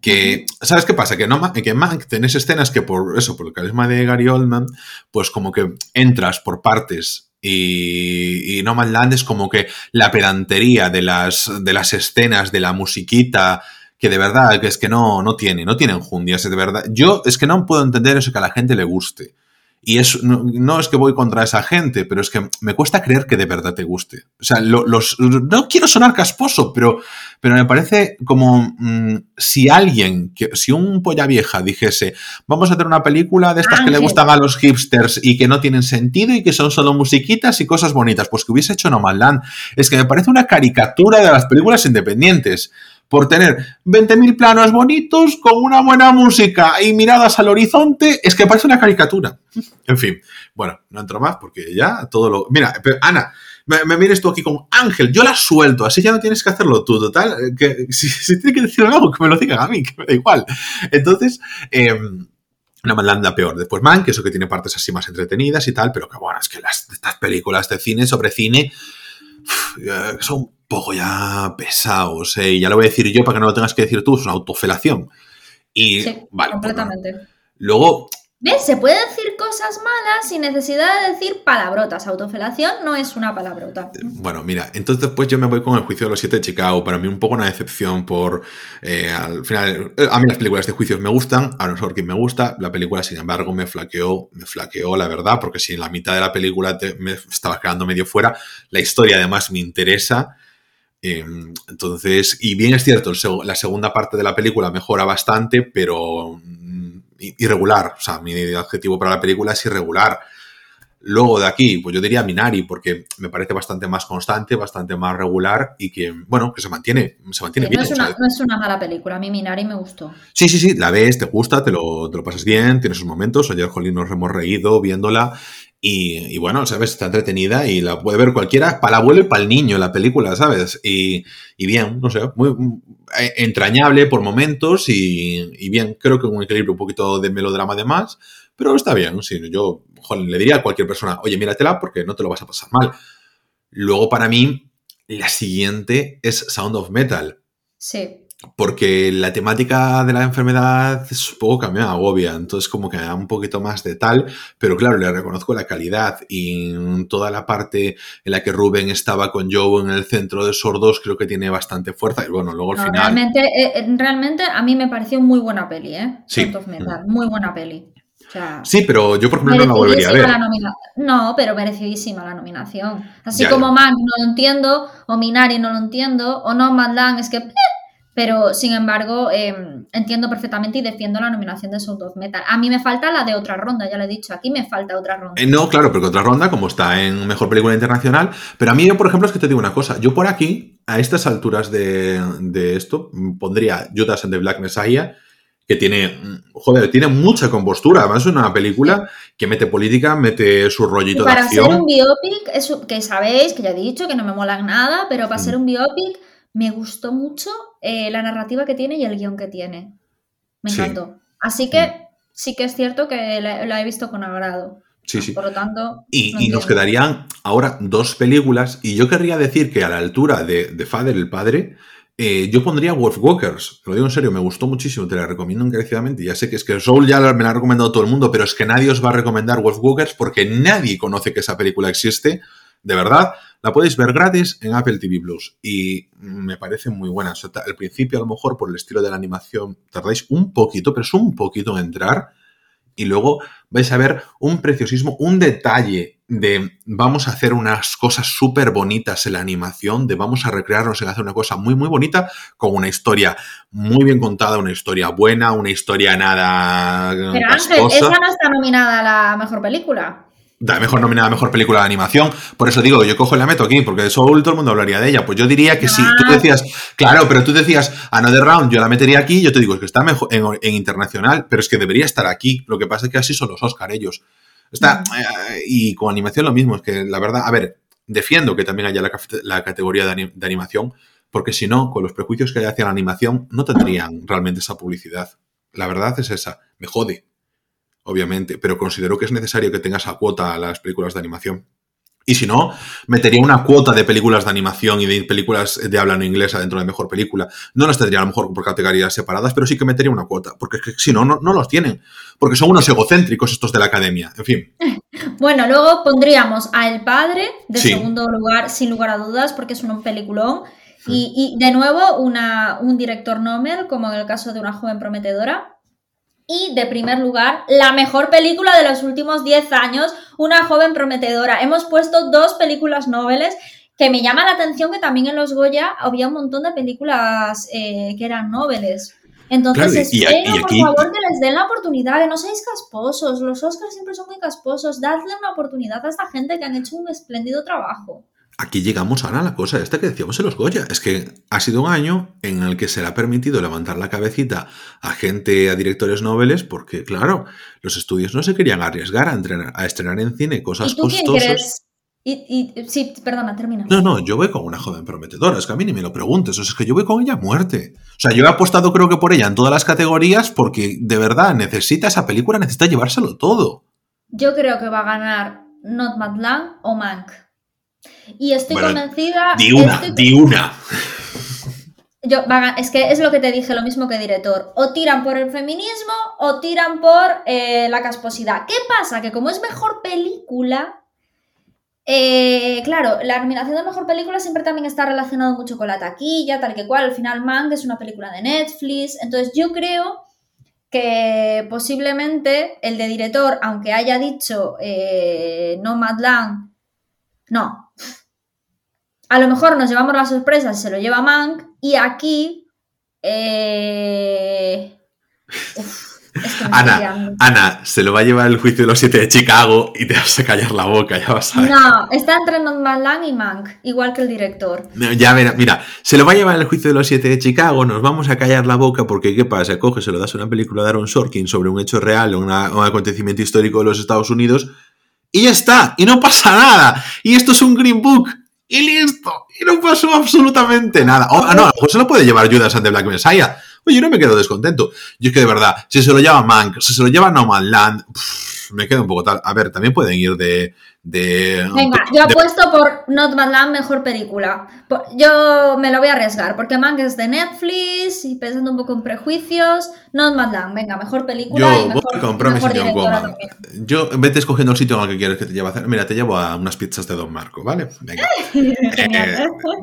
Que, ¿sabes qué pasa? Que, no, que Mank tenés escenas que por eso, por el carisma de Gary Oldman, pues como que entras por partes y, y Nomadland es como que la pedantería de las, de las escenas, de la musiquita, que de verdad, que es que no, no tiene, no tiene enjundias, de verdad. Yo es que no puedo entender eso que a la gente le guste. Y es, no, no es que voy contra esa gente, pero es que me cuesta creer que de verdad te guste. O sea, lo- los, no quiero sonar casposo, pero, pero me parece como mm, si alguien, que, si un polla vieja dijese, vamos a hacer una película de estas que le gustan a los hipsters y que no tienen sentido y que son solo musiquitas y cosas bonitas, pues que hubiese hecho Nomadland. Es que me parece una caricatura de las películas independientes por tener 20.000 planos bonitos con una buena música y miradas al horizonte, es que parece una caricatura. En fin, bueno, no entro más porque ya todo lo... Mira, pero Ana, me, me vienes tú aquí con Ángel, yo la suelto, así ya no tienes que hacerlo tú, total, eh, que si, si tiene que decir algo, que me lo digan a mí, que me da igual. Entonces, eh, una malanda peor. Después Man, que eso que tiene partes así más entretenidas y tal, pero que bueno, es que las, estas películas de cine sobre cine son un poco ya pesados, eh, y ya lo voy a decir yo para que no lo tengas que decir tú, es una autofelación. Y Sí, vale, pues completamente. luego, ¿Ves? Se puede decir cosas malas sin necesidad de decir palabrotas. Autofelación no es una palabrota. bueno, mira, entonces después yo me voy con el juicio de los siete de Chicago. Para mí un poco una decepción por, eh, al final, eh, a mí las películas de juicios me gustan, a nosotros que me gusta, la película sin embargo me flaqueó, me flaqueó la verdad, porque si en la mitad de la película te- me estaba quedando medio fuera, la historia además me interesa. eh, entonces, y bien es cierto, la segunda parte de la película mejora bastante, pero irregular. O sea, mi adjetivo para la película es irregular. Luego de aquí, pues yo diría Minari, porque me parece bastante más constante, bastante más regular y que, bueno, que se mantiene, se mantiene Sí, bien. no, es o sea, una, no es una mala película. A mí Minari me gustó. Sí, sí, sí, la ves, te gusta, te lo, te lo pasas bien, tienes sus momentos. Ayer, Jolín, nos hemos reído viéndola. Y, y bueno, ¿sabes? Está entretenida y la puede ver cualquiera, para el abuelo y para el niño, la película, ¿sabes? Y, y bien, no sé, muy eh, entrañable por momentos y, y bien, creo que un equilibrio un poquito de melodrama de más, pero está bien, sí, yo jolín, le diría a cualquier persona, oye, míratela porque no te lo vas a pasar mal. Luego, para mí, la siguiente es Sound of Metal Sí. Porque la temática de la enfermedad es un poco que me agobia, entonces como que me da un poquito más de tal, pero claro, le reconozco la calidad y toda la parte en la que Rubén estaba con Joe en el centro de sordos creo que tiene bastante fuerza y bueno, luego al No, final... realmente, eh, eh, realmente a mí me pareció muy buena peli, ¿eh? Sí. Metal, muy buena peli. sí, pero yo por ejemplo no la volvería a ver. no, pero merecidísima la nominación. Así como Mank no lo entiendo, o Minari no lo entiendo, o No Land es que... Pero sin embargo em, entiendo perfectamente y defiendo la nominación de Sound of Metal. A mí me falta la de otra ronda, ya lo he dicho, aquí me falta otra ronda. Eh, no, claro, porque otra ronda, como está en Mejor Película Internacional, pero a mí yo, por ejemplo, es que te digo una cosa, yo por aquí, a estas alturas de, de esto, pondría Judas and the Black Messiah, que tiene, joder, tiene mucha compostura. Además, es una película que mete política, mete su rollito de acción. Para ser un biopic, que sabéis, que ya he dicho, que no me molan nada, pero para ser mm. un biopic me gustó mucho eh, la narrativa que tiene y el guion que tiene. Me encantó. Así que sí que es cierto que la, he visto con agrado. Sí, sí. Por lo tanto. Y, nos quedarían ahora dos películas. Y yo querría decir que a la altura de, de Father el Padre, eh, yo pondría Wolf Walkers, lo digo en serio, me gustó muchísimo, te la recomiendo encarecidamente. Ya sé que es que Soul ya me la ha recomendado todo el mundo, pero es que nadie os va a recomendar Wolf Walkers porque nadie conoce que esa película existe. De verdad, la podéis ver gratis en Apple TV Plus y me parece muy buena. al principio, a lo mejor, por el estilo de la animación, tardáis un poquito, pero es un poquito en entrar y luego vais a ver un preciosismo, un detalle de vamos a hacer unas cosas súper bonitas en la animación, de vamos a recrearnos en hacer una cosa muy, muy bonita, con una historia muy bien contada, una historia buena, una historia nada. Pero Ángel, esa no está nominada a la mejor película mejor nominada a mejor película de animación. Por eso digo, yo cojo y la meto aquí, porque de Soul todo el mundo hablaría de ella. Pues yo diría que si tú ah. decías, claro, pero tú decías Another Round, yo la metería aquí, yo te digo, es que está mejor en, internacional, pero es que debería estar aquí. Lo que pasa es que así son los Oscar ellos. Está, mm. eh, y con animación lo mismo, es que la verdad, a ver, defiendo que también haya la, categoría de, de, animación, porque si no, con los prejuicios que hay hacia la animación, no tendrían realmente esa publicidad. La verdad es esa, me jode obviamente, pero considero que es necesario que tengas a cuota a las películas de animación. Y si no, metería una cuota de películas de animación y de películas de habla no inglesa dentro de mejor película. No las tendría a lo mejor por categorías separadas, pero sí que metería una cuota, porque si no, no, los tienen. Porque son unos egocéntricos estos de la academia. En fin. Bueno, luego pondríamos a El Padre de segundo lugar, sin lugar a dudas, porque es un peliculón. Y, y, de nuevo, una, un director Nobel, como en el caso de una joven prometedora, y, de primer lugar, la mejor película de los últimos 10 años, Una joven prometedora. Hemos puesto dos películas noveles que me llama la atención que también en los Goya había un montón de películas eh, que eran noveles. Entonces, espero, por favor, que les den la oportunidad, que no seáis casposos. Los Oscars siempre son muy casposos. Dadle una oportunidad a esta gente que han hecho un espléndido trabajo aquí llegamos ahora a la cosa esta que decíamos en los Goya. Es que ha sido un año en el que se le ha permitido levantar la cabecita a gente, a directores noveles, porque, claro, los estudios no se querían arriesgar a, estrenar en cine cosas ¿Y tú costosas. Y, sí, perdona, termina. No, no, yo voy con una joven prometedora. Es que a mí ni me lo preguntes. O sea, es que yo voy con ella a muerte. O sea, yo he apostado, creo que por ella en todas las categorías, porque de verdad necesita esa película, necesita llevárselo todo. Yo creo que va a ganar Not Madland o Mank. Y estoy convencida. Di una, di una. Yo, es que es lo que te dije, lo mismo que director. O tiran por el feminismo o tiran por eh, la casposidad. ¿Qué pasa? Que como es mejor película, eh, claro, la nominación de mejor película siempre también está relacionado mucho con la taquilla, tal que cual. Al final, Mang es una película de Netflix. Entonces, yo creo que posiblemente el de director, aunque haya dicho eh, No Madland no. A lo mejor nos llevamos la sorpresa se lo lleva Mank y aquí... Eh... Ana, Ana, se lo va a llevar el juicio de los siete de Chicago y te vas a callar la boca, ya vas a ver. No, está entre Nomadland y Mank, igual que el director. ya mira, mira, se lo va a llevar el juicio de los siete de Chicago, nos vamos a callar la boca porque ¿qué pasa? Coge, se lo das a una película de Aaron Sorkin sobre un hecho real, un acontecimiento histórico de los Estados Unidos y ya está, y no pasa nada. Y esto es un Green Book. Y listo. Y no pasó absolutamente nada. Oh, ah, no, a lo mejor se lo puede llevar Judas and the Black Messiah. Oye, yo no me quedo descontento. Yo es que de verdad, si se lo lleva Mank, si se lo lleva No Man Land, me quedo un poco tal. A ver, también pueden ir de. Venga, yo apuesto por Not Land mejor película. Yo me lo voy a arriesgar, porque Mank es de Netflix y pensando un poco en prejuicios. Not Land, venga, mejor película. Yo y mejor, voy con Promise John Yo, vete escogiendo el sitio en el que quieres que te lleve a hacer. Mira, te llevo a unas pizzas de Don Marco, ¿vale? Venga. Eh,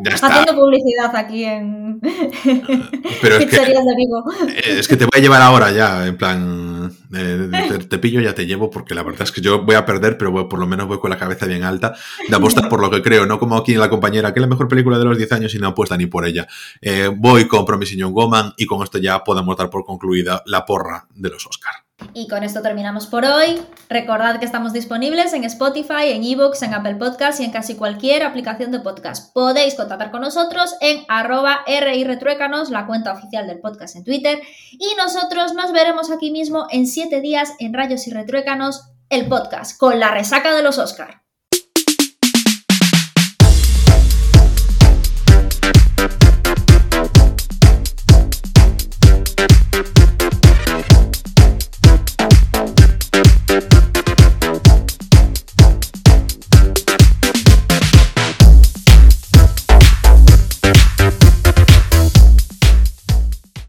ya está. Haciendo publicidad aquí en. Pero es que, es que te voy a llevar ahora ya, en plan, eh, te, pillo, ya te llevo, porque la verdad es que yo voy a perder, pero por lo menos voy con la cabeza bien alta de apostar por lo que creo, no como aquí en la compañera, que es la mejor película de los 10 años y no apuesta ni por ella. Eh, voy con Promising Young Woman y con esto ya podemos dar por concluida la porra de los Oscars. Y con esto terminamos por hoy. Recordad que estamos disponibles en Spotify, en Evox, en Apple Podcasts y en casi cualquier aplicación de podcast. Podéis contactar con nosotros en arroba retruécanos, la cuenta oficial del podcast en Twitter. Y nosotros nos veremos aquí mismo en siete días en Rayos y Retruécanos, el podcast, con la resaca de los Oscar.